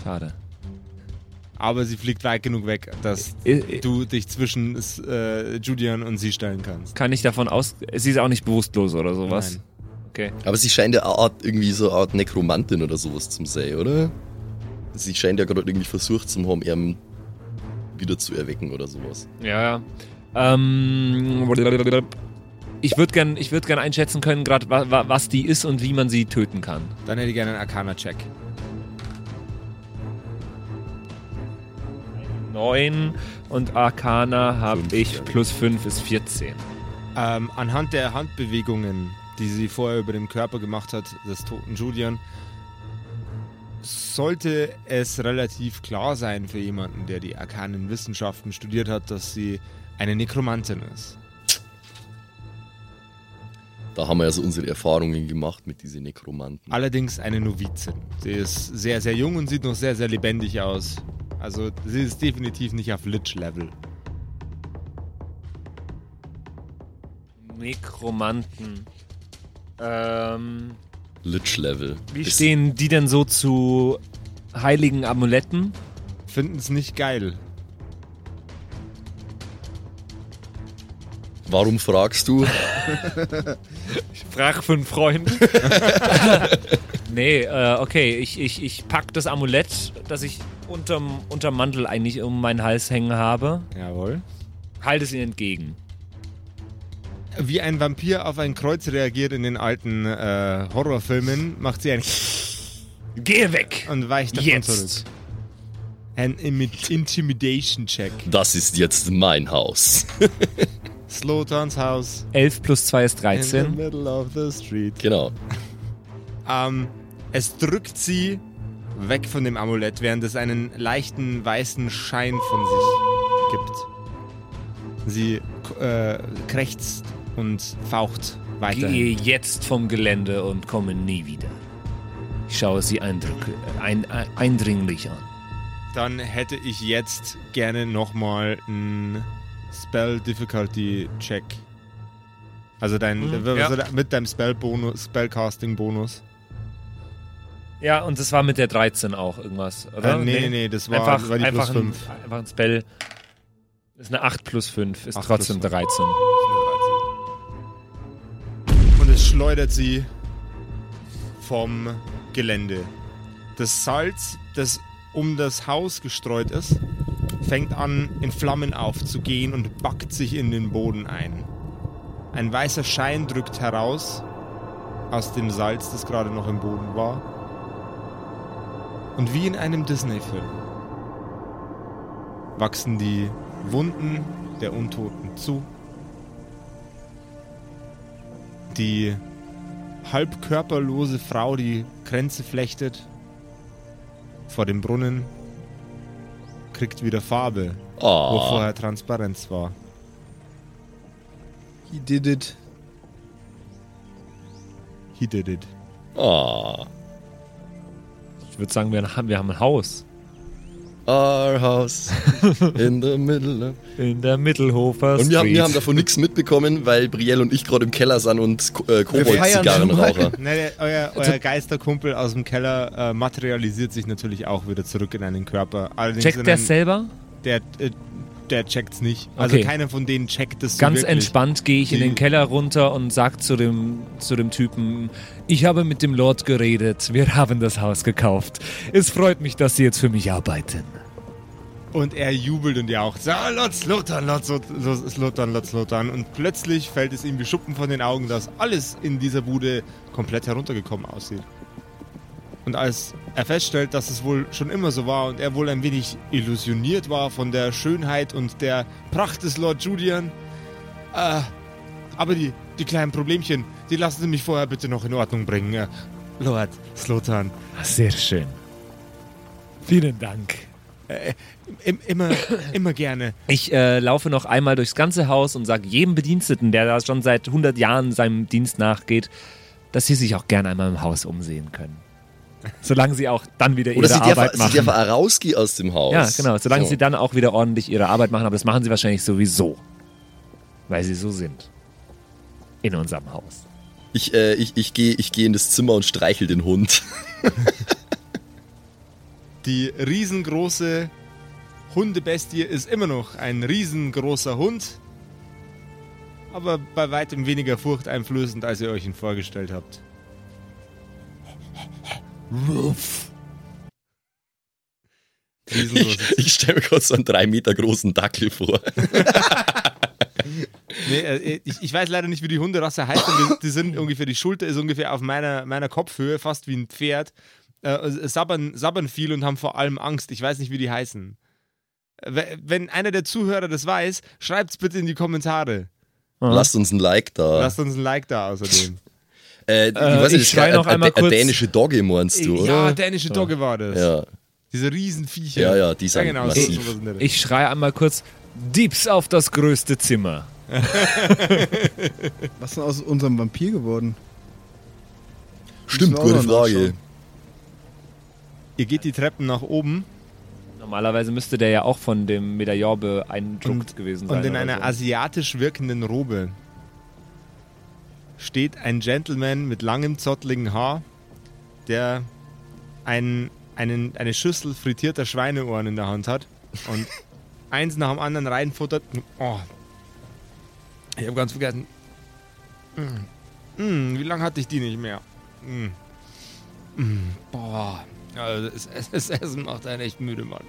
Schade. Aber sie fliegt weit genug weg, dass Äh, du dich zwischen äh, Julian und sie stellen kannst. Kann ich davon aus... Sie ist auch nicht bewusstlos oder sowas? Nein. Okay. Aber sie scheint ja Art, irgendwie so eine Art Nekromantin oder sowas zum sein, oder? Sie scheint ja gerade irgendwie versucht zum haben, ihn wieder zu erwecken oder sowas. Ja, ja. Ähm, ich würde gern, ich würd gern einschätzen können, gerade wa, wa, was die ist und wie man sie töten kann. Dann hätte ich gerne einen Arcana-Check. 9 und Arcana habe Fünf, ich ja. plus 5 ist 14. Ähm, anhand der Handbewegungen, die sie vorher über dem Körper gemacht hat, des toten Julian, sollte es relativ klar sein für jemanden, der die arkanen Wissenschaften studiert hat, dass sie eine Nekromantin ist. Da haben wir ja so unsere Erfahrungen gemacht mit diesen Nekromanten. Allerdings eine Novizin. Sie ist sehr, sehr jung und sieht noch sehr, sehr lebendig aus. Also sie ist definitiv nicht auf Lich-Level. Nekromanten. Ähm, Lich-Level. wie Ist- stehen die denn so zu heiligen Amuletten? Finden es nicht geil. Warum fragst du? [LAUGHS] Ich frage für einen Freund. [LAUGHS] Nee, äh, okay, ich, ich, ich pack das Amulett, das ich unterm, unterm Mantel eigentlich um meinen Hals hängen habe, Jawohl. halte es ihnen entgegen. Wie ein Vampir auf ein Kreuz reagiert in den alten äh, Horrorfilmen, macht sie ein [LAUGHS] Geh weg! und weicht davon Jetzt! zurück. Ein Imi- Intimidation-Check. Das ist jetzt mein Haus. [LAUGHS] Slotons Haus. 11 plus 2 ist In the 13. middle of the street. Genau. Ähm, es drückt sie weg von dem Amulett, während es einen leichten weißen Schein von sich gibt. Sie äh, krächzt und faucht weiter. Gehe jetzt vom Gelände und komme nie wieder. Ich schaue sie eindrücke, ein, ein, eindringlich an. Dann hätte ich jetzt gerne nochmal einen Spell Difficulty Check. Also dein, Mhm, also ja. mit deinem Spell Bonus, Spellcasting Bonus. Ja, und das war mit der 13 auch irgendwas, oder? Äh, nee, nee, nee, das war, einfach, das war die einfach, plus 5. Ein, einfach ein Spell. Ist eine 8 plus 5, ist 8 trotzdem plus 5. 13. Schleudert sie vom Gelände. Das Salz, das um das Haus gestreut ist, fängt an in Flammen aufzugehen und backt sich in den Boden ein. Ein weißer Schein drückt heraus aus dem Salz, das gerade noch im Boden war. Und wie in einem Disney-Film wachsen die Wunden der Untoten zu. Die halb körperlose Frau, die Kränze flechtet, vor dem Brunnen, kriegt wieder Farbe, wo Oh, vorher Transparenz war. He did it. He did it. oh. Ich würde sagen, wir haben, wir haben ein Haus. Our house in the middle. In der Mittelhofer Und wir haben, Street. wir haben davon nichts mitbekommen, weil Brielle und ich gerade im Keller sind und äh, Kobold-Zigarren rauchen. [LAUGHS] Nein, der, euer, euer Geisterkumpel aus dem Keller äh, materialisiert sich natürlich auch wieder zurück in einen Körper. Allerdings in Checkt der selber? der, äh, der checkt's nicht. Also Okay. keiner von denen checkt es so Ganz wirklich. entspannt gehe ich in Die- den Keller runter und sag zu dem, zu dem Typen, ich habe mit dem Lord geredet, wir haben das Haus gekauft. Es freut mich, dass Sie jetzt für mich arbeiten. Und er jubelt und jaucht. So, Lord Slotan, Lord Slot- Slotan, Lord Slotan. Und plötzlich fällt es ihm wie Schuppen von den Augen, dass alles in dieser Bude komplett heruntergekommen aussieht. Und als er feststellt, dass es wohl schon immer so war und er wohl ein wenig illusioniert war von der Schönheit und der Pracht des Lord Julian, äh, aber die, die kleinen Problemchen, die lassen Sie mich vorher bitte noch in Ordnung bringen, äh, Lord Slotan. Ah, Sehr schön. Vielen Dank. Im, immer, immer gerne. Ich äh, laufe noch einmal durchs ganze Haus und sage jedem Bediensteten, der da schon seit 100 Jahren seinem Dienst nachgeht, dass sie sich auch gerne einmal im Haus umsehen können. Solange sie auch dann wieder ihre Oder sie Arbeit dürfen, sie machen. dürfen rausgehen aus dem Haus. Ja, genau. Solange So. sie dann auch wieder ordentlich ihre Arbeit machen, aber das machen sie wahrscheinlich sowieso. Weil sie so sind. In unserem Haus. Ich, äh, ich, ich gehe ich geh in das Zimmer und streichel den Hund. [LAUGHS] Die riesengroße Hundebestie ist immer noch ein riesengroßer Hund, aber bei weitem weniger furchteinflößend, als ihr euch ihn vorgestellt habt. Riesengroßes. Ich stelle mir gerade so einen drei Meter großen Dackel vor. [LAUGHS] Nee, äh, ich, ich weiß leider nicht, wie die Hunderasse heißt. Die, die sind ungefähr, die Schulter ist ungefähr auf meiner, meiner Kopfhöhe, fast wie ein Pferd. Äh, sabbern, sabbern viel und haben vor allem Angst. Ich weiß nicht, wie die heißen. Äh, Wenn einer der Zuhörer das weiß, schreibt's bitte in die Kommentare. Lasst uns ein Like da. Lasst uns ein Like da außerdem. Äh, ich Äh, weiß nicht, ich das war noch einmal kurz- dänische Dogge, meinst du, Ja, oder? dänische Dogge war das. Ja. Diese Riesenviecher. Ja, ja, die sind ja, genau, massiv. So, Ich schreie einmal kurz: Diebs auf das größte Zimmer. [LAUGHS] Was ist denn aus unserem Vampir geworden? Stimmt, gute Frage. Ihr geht die Treppen nach oben Normalerweise müsste der ja auch von dem Medaillon beeindruckt gewesen sein. und in einer so. asiatisch wirkenden Robe steht ein Gentleman mit langem, zottligen Haar, der ein, einen, eine Schüssel frittierter Schweineohren in der Hand hat und [LAUGHS] eins nach dem anderen reinfuttert. Oh. Ich habe ganz vergessen. Mm. Mm, wie lange hatte ich die nicht mehr? Mm. Mm, boah. Also das, das Essen macht einen echt müde, Mann.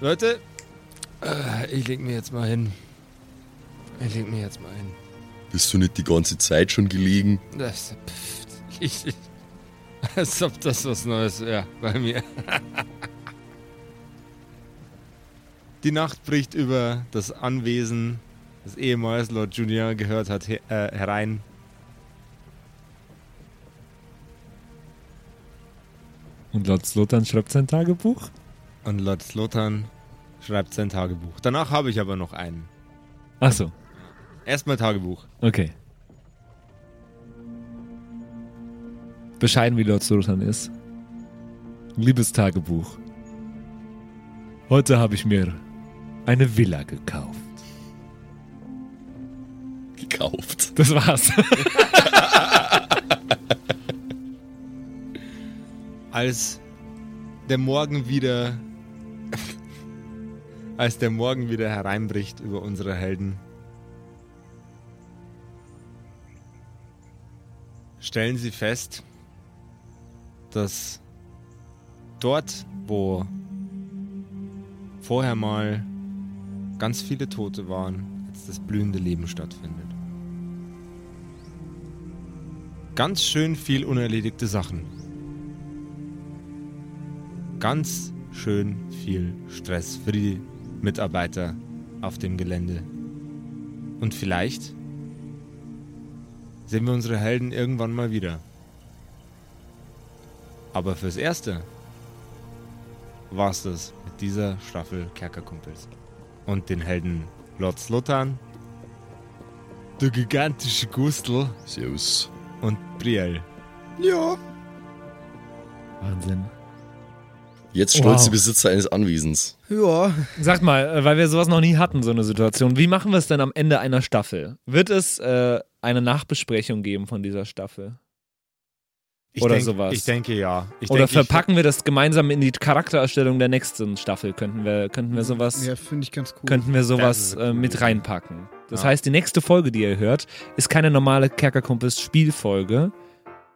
Leute, äh, ich leg mir jetzt mal hin. Ich leg mir jetzt mal hin. Bist du nicht die ganze Zeit schon gelegen? Das, pff, ich, ich, als ob das was Neues wäre bei mir. Die Nacht bricht über das Anwesen, das ehemals Lord Junior gehört hat, he äh, herein. Und Lord Slotan schreibt sein Tagebuch? Und Lord Slotan schreibt sein Tagebuch. Danach habe ich aber noch einen. Ach so, Erstmal Tagebuch. okay. Bescheiden wie Lord Slotan ist. Liebes Tagebuch. Heute habe ich mir eine Villa gekauft. Gekauft. Das war's. [LAUGHS] Als der Morgen wieder. [LAUGHS] als der Morgen wieder hereinbricht über unsere Helden. Stellen sie fest, dass dort, wo vorher mal ganz viele Tote waren, jetzt das blühende Leben stattfindet. Ganz schön viel unerledigte Sachen. Ganz schön viel Stress für die Mitarbeiter auf dem Gelände. Und vielleicht sehen wir unsere Helden irgendwann mal wieder. Aber fürs Erste war's das mit dieser Staffel Kerkerkumpels. Und den Helden Lord Slotan, der gigantische Gustl Servus. und Brielle. Ja. Wahnsinn. Jetzt stolze Wow. Besitzer eines Anwesens. Ja. Sagt mal, äh, weil wir sowas noch nie hatten, so eine Situation. Wie machen wir es denn am Ende einer Staffel? Wird es äh, eine Nachbesprechung geben von dieser Staffel? Ich Oder denk, sowas. Ich denke ja. Ich Oder denke, verpacken wir das gemeinsam in die Charaktererstellung der nächsten Staffel? Könnten wir, könnten wir sowas, Ja, finde ich ganz cool. könnten wir sowas ist eine äh, mit reinpacken? Das Ja. heißt, die nächste Folge, die ihr hört, ist keine normale Kerkerkumpels Spielfolge,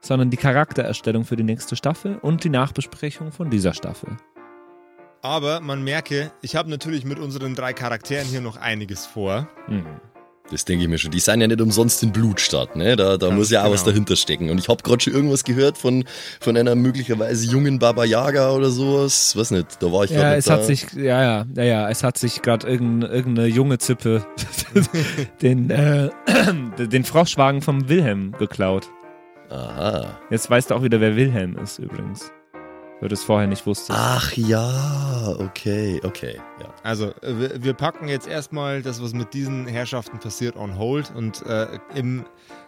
sondern die Charaktererstellung für die nächste Staffel und die Nachbesprechung von dieser Staffel. Aber man merke, ich habe natürlich mit unseren drei Charakteren hier noch einiges vor. Mhm. Das denke ich mir schon. Die sind ja nicht umsonst in Blutstadt, ne? Da, da Ganz muss ja auch was genau. dahinter stecken. Und ich habe gerade schon irgendwas gehört von, von einer möglicherweise jungen Baba Yaga oder sowas. Weiß nicht, da war ich Ja, gerade es nicht hat da. sich, ja, ja, ja, ja, es hat sich gerade irgendeine, irgendeine junge Zippe [LAUGHS] den, äh, [CLEARS THROAT] den Froschwagen vom Wilhelm geklaut. Aha. Jetzt weißt du auch wieder, wer Wilhelm ist übrigens. Weil du es vorher nicht wusstest. Ach ja, okay, okay. Ja. Also, äh, wir, wir packen jetzt erstmal das, was mit diesen Herrschaften passiert, on hold. Und äh, im,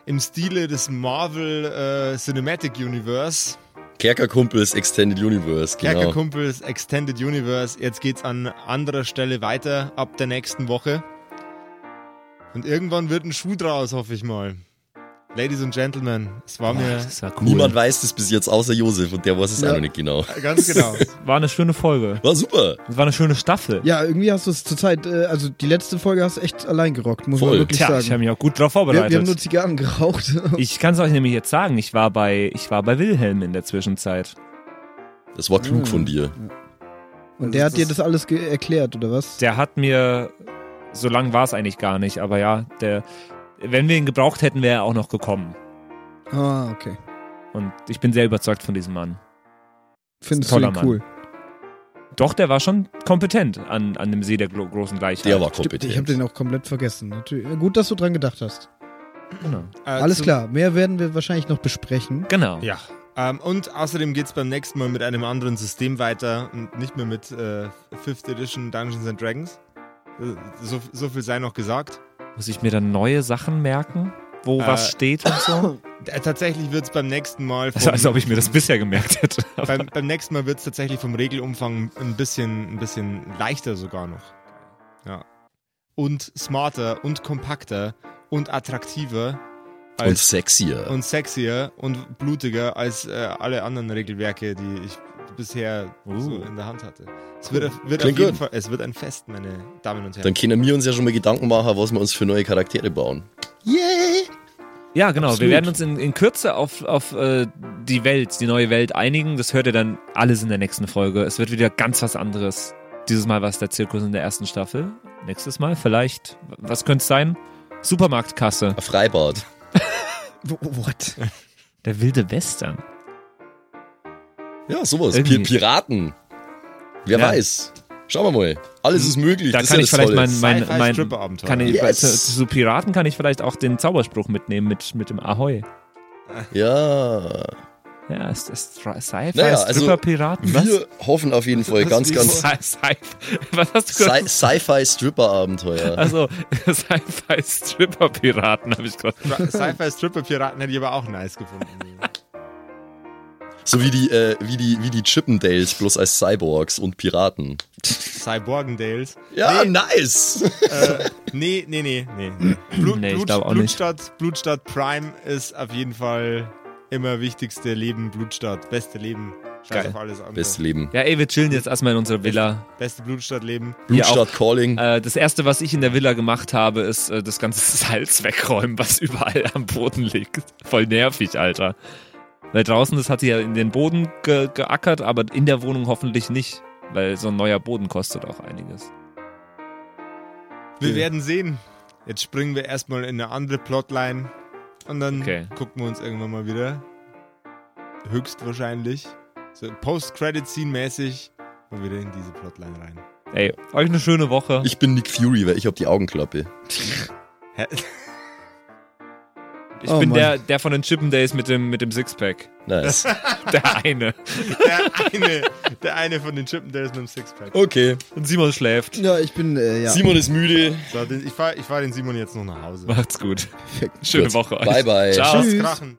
im Stile des Marvel äh, Cinematic Universe, Kerkerkumpels Extended Universe, genau. Kerkerkumpels Extended Universe, jetzt geht's an anderer Stelle weiter ab der nächsten Woche. Und irgendwann wird ein Schuh draus, hoffe ich mal. Ladies and Gentlemen, es war mir das war cool. Niemand weiß das bis jetzt außer Josef und der weiß es Ja. auch noch nicht genau. ganz genau. [LAUGHS] War eine schöne Folge. War super. Es war eine schöne Staffel. Ja, irgendwie hast du es zur Zeit, äh, also die letzte Folge hast du echt allein gerockt, muss Voll. man wirklich Tja, ich habe sagen. mich auch gut drauf Wir, vorbereitet. wir haben nur Zigarren geraucht. [LAUGHS] ich kann es euch nämlich jetzt sagen, ich war bei, ich war bei Wilhelm in der Zwischenzeit. Das war klug von dir. Und der hat dir das alles erklärt, oder was? Der hat mir, so lang war es eigentlich gar nicht, aber ja, der, wenn wir ihn gebraucht hätten, wäre er auch noch gekommen. Ah, okay. Und ich bin sehr überzeugt von diesem Mann. Findest du Toller ihn Mann. cool? Doch, der war schon kompetent an, an dem See der glo- großen Gleichheit. Der war Stimmt, kompetent. ich habe den auch komplett vergessen. Natürlich. Gut, dass du dran gedacht hast. Genau. Äh, Alles klar, mehr werden wir wahrscheinlich noch besprechen. genau. Ja. Ähm, und außerdem geht's beim nächsten Mal mit einem anderen System weiter und nicht mehr mit äh, 5th Edition Dungeons and Dragons. Äh, So, so viel sei noch gesagt. Muss ich mir dann neue Sachen merken, wo Äh, was steht und so? Äh, Tatsächlich wird's beim nächsten Mal. Also, als ob ich mir das bisher gemerkt hätte. beim, beim nächsten Mal wird's tatsächlich vom Regelumfang ein bisschen, ein bisschen leichter sogar noch. Ja. Und smarter und kompakter und attraktiver Und als sexier. und sexier und blutiger als äh, alle anderen Regelwerke, die ich bisher so Uh. in der Hand hatte. Es wird, wird auf Klingt jeden gut. Fall, es wird ein Fest, meine Damen und Herren. Dann können wir uns ja schon mal Gedanken machen, was wir uns für neue Charaktere bauen. Yay! Ja, genau. Wir Absolut. werden uns in, in Kürze auf, auf äh, die Welt, die neue Welt einigen. Das hört ihr dann alles in der nächsten Folge. Es wird wieder ganz was anderes. Dieses Mal war es der Zirkus in der ersten Staffel. Nächstes Mal vielleicht, was könnte es sein? Supermarktkasse. Freibad. [LAUGHS] What? Der wilde Western. Ja, sowas. Irgendwie. Pi Piraten. Wer Ja. weiß. Schauen wir mal. Alles ist möglich. Da das ist kann ja ich vielleicht mein, mein, mein Stripper-Abenteuer. kann ich, Yes. zu, zu Piraten kann ich vielleicht auch den Zauberspruch mitnehmen mit, mit dem Ahoi. Ja. Ja, ist das Sci-Fi Naja, also Stripper Piraten? Was? Wir hoffen auf jeden Fall ganz, ist ganz Sci-? Sci-Fi Stripper-Abenteuer. Also, [LAUGHS] Sci-Fi Stripper Piraten habe ich gerade. Sci-Fi Stripper-Piraten hätte ich aber auch nice gefunden. So wie die, äh, wie die, wie die Chippendales, bloß als Cyborgs und Piraten. Cyborgendales. Ja, Nee. nice! äh, nee, nee, nee, nee. nee. Blut, Nee, Blut, nicht. Blutstadt, Blutstadt Prime ist auf jeden Fall immer wichtigste Leben, Blutstadt. Beste Leben. Scheiß Geil. auf alles andere. Beste Leben. Ja, ey, wir chillen jetzt erstmal in unserer Villa. Beste Blutstadt-Leben. Hier auch. Blutstadt Calling. Äh, das erste, was ich in der Villa gemacht habe, ist äh, das ganze [LAUGHS] Salz wegräumen, was überall am Boden liegt. Voll nervig, Alter. Weil draußen, das hat sie ja in den Boden ge geackert, aber in der Wohnung hoffentlich nicht. Weil so ein neuer Boden kostet auch einiges. Wir werden sehen. Jetzt springen wir erstmal in eine andere Plotline. Und dann Okay. gucken wir uns irgendwann mal wieder. Höchstwahrscheinlich. So Post-Credit-Scene mäßig. Mal wieder in diese Plotline rein. Ey, euch eine schöne Woche. Ich bin Nick Fury, weil ich hab die Augenklappe. [LAUGHS] Ich Oh, bin Mann. der, der von den Chippendays mit dem, mit dem Sixpack. Nice. [LAUGHS] Der eine. Der eine, der eine von den Chippendales mit dem Sixpack. Okay. Und Simon schläft. Ja, ich bin, äh, ja. Simon ist müde. So, den, ich fahre ich fahr den Simon jetzt noch nach Hause. Macht's gut. Perfekt. Schöne Gut. Woche euch. Bye, bye. Ciao. Tschüss. krachen.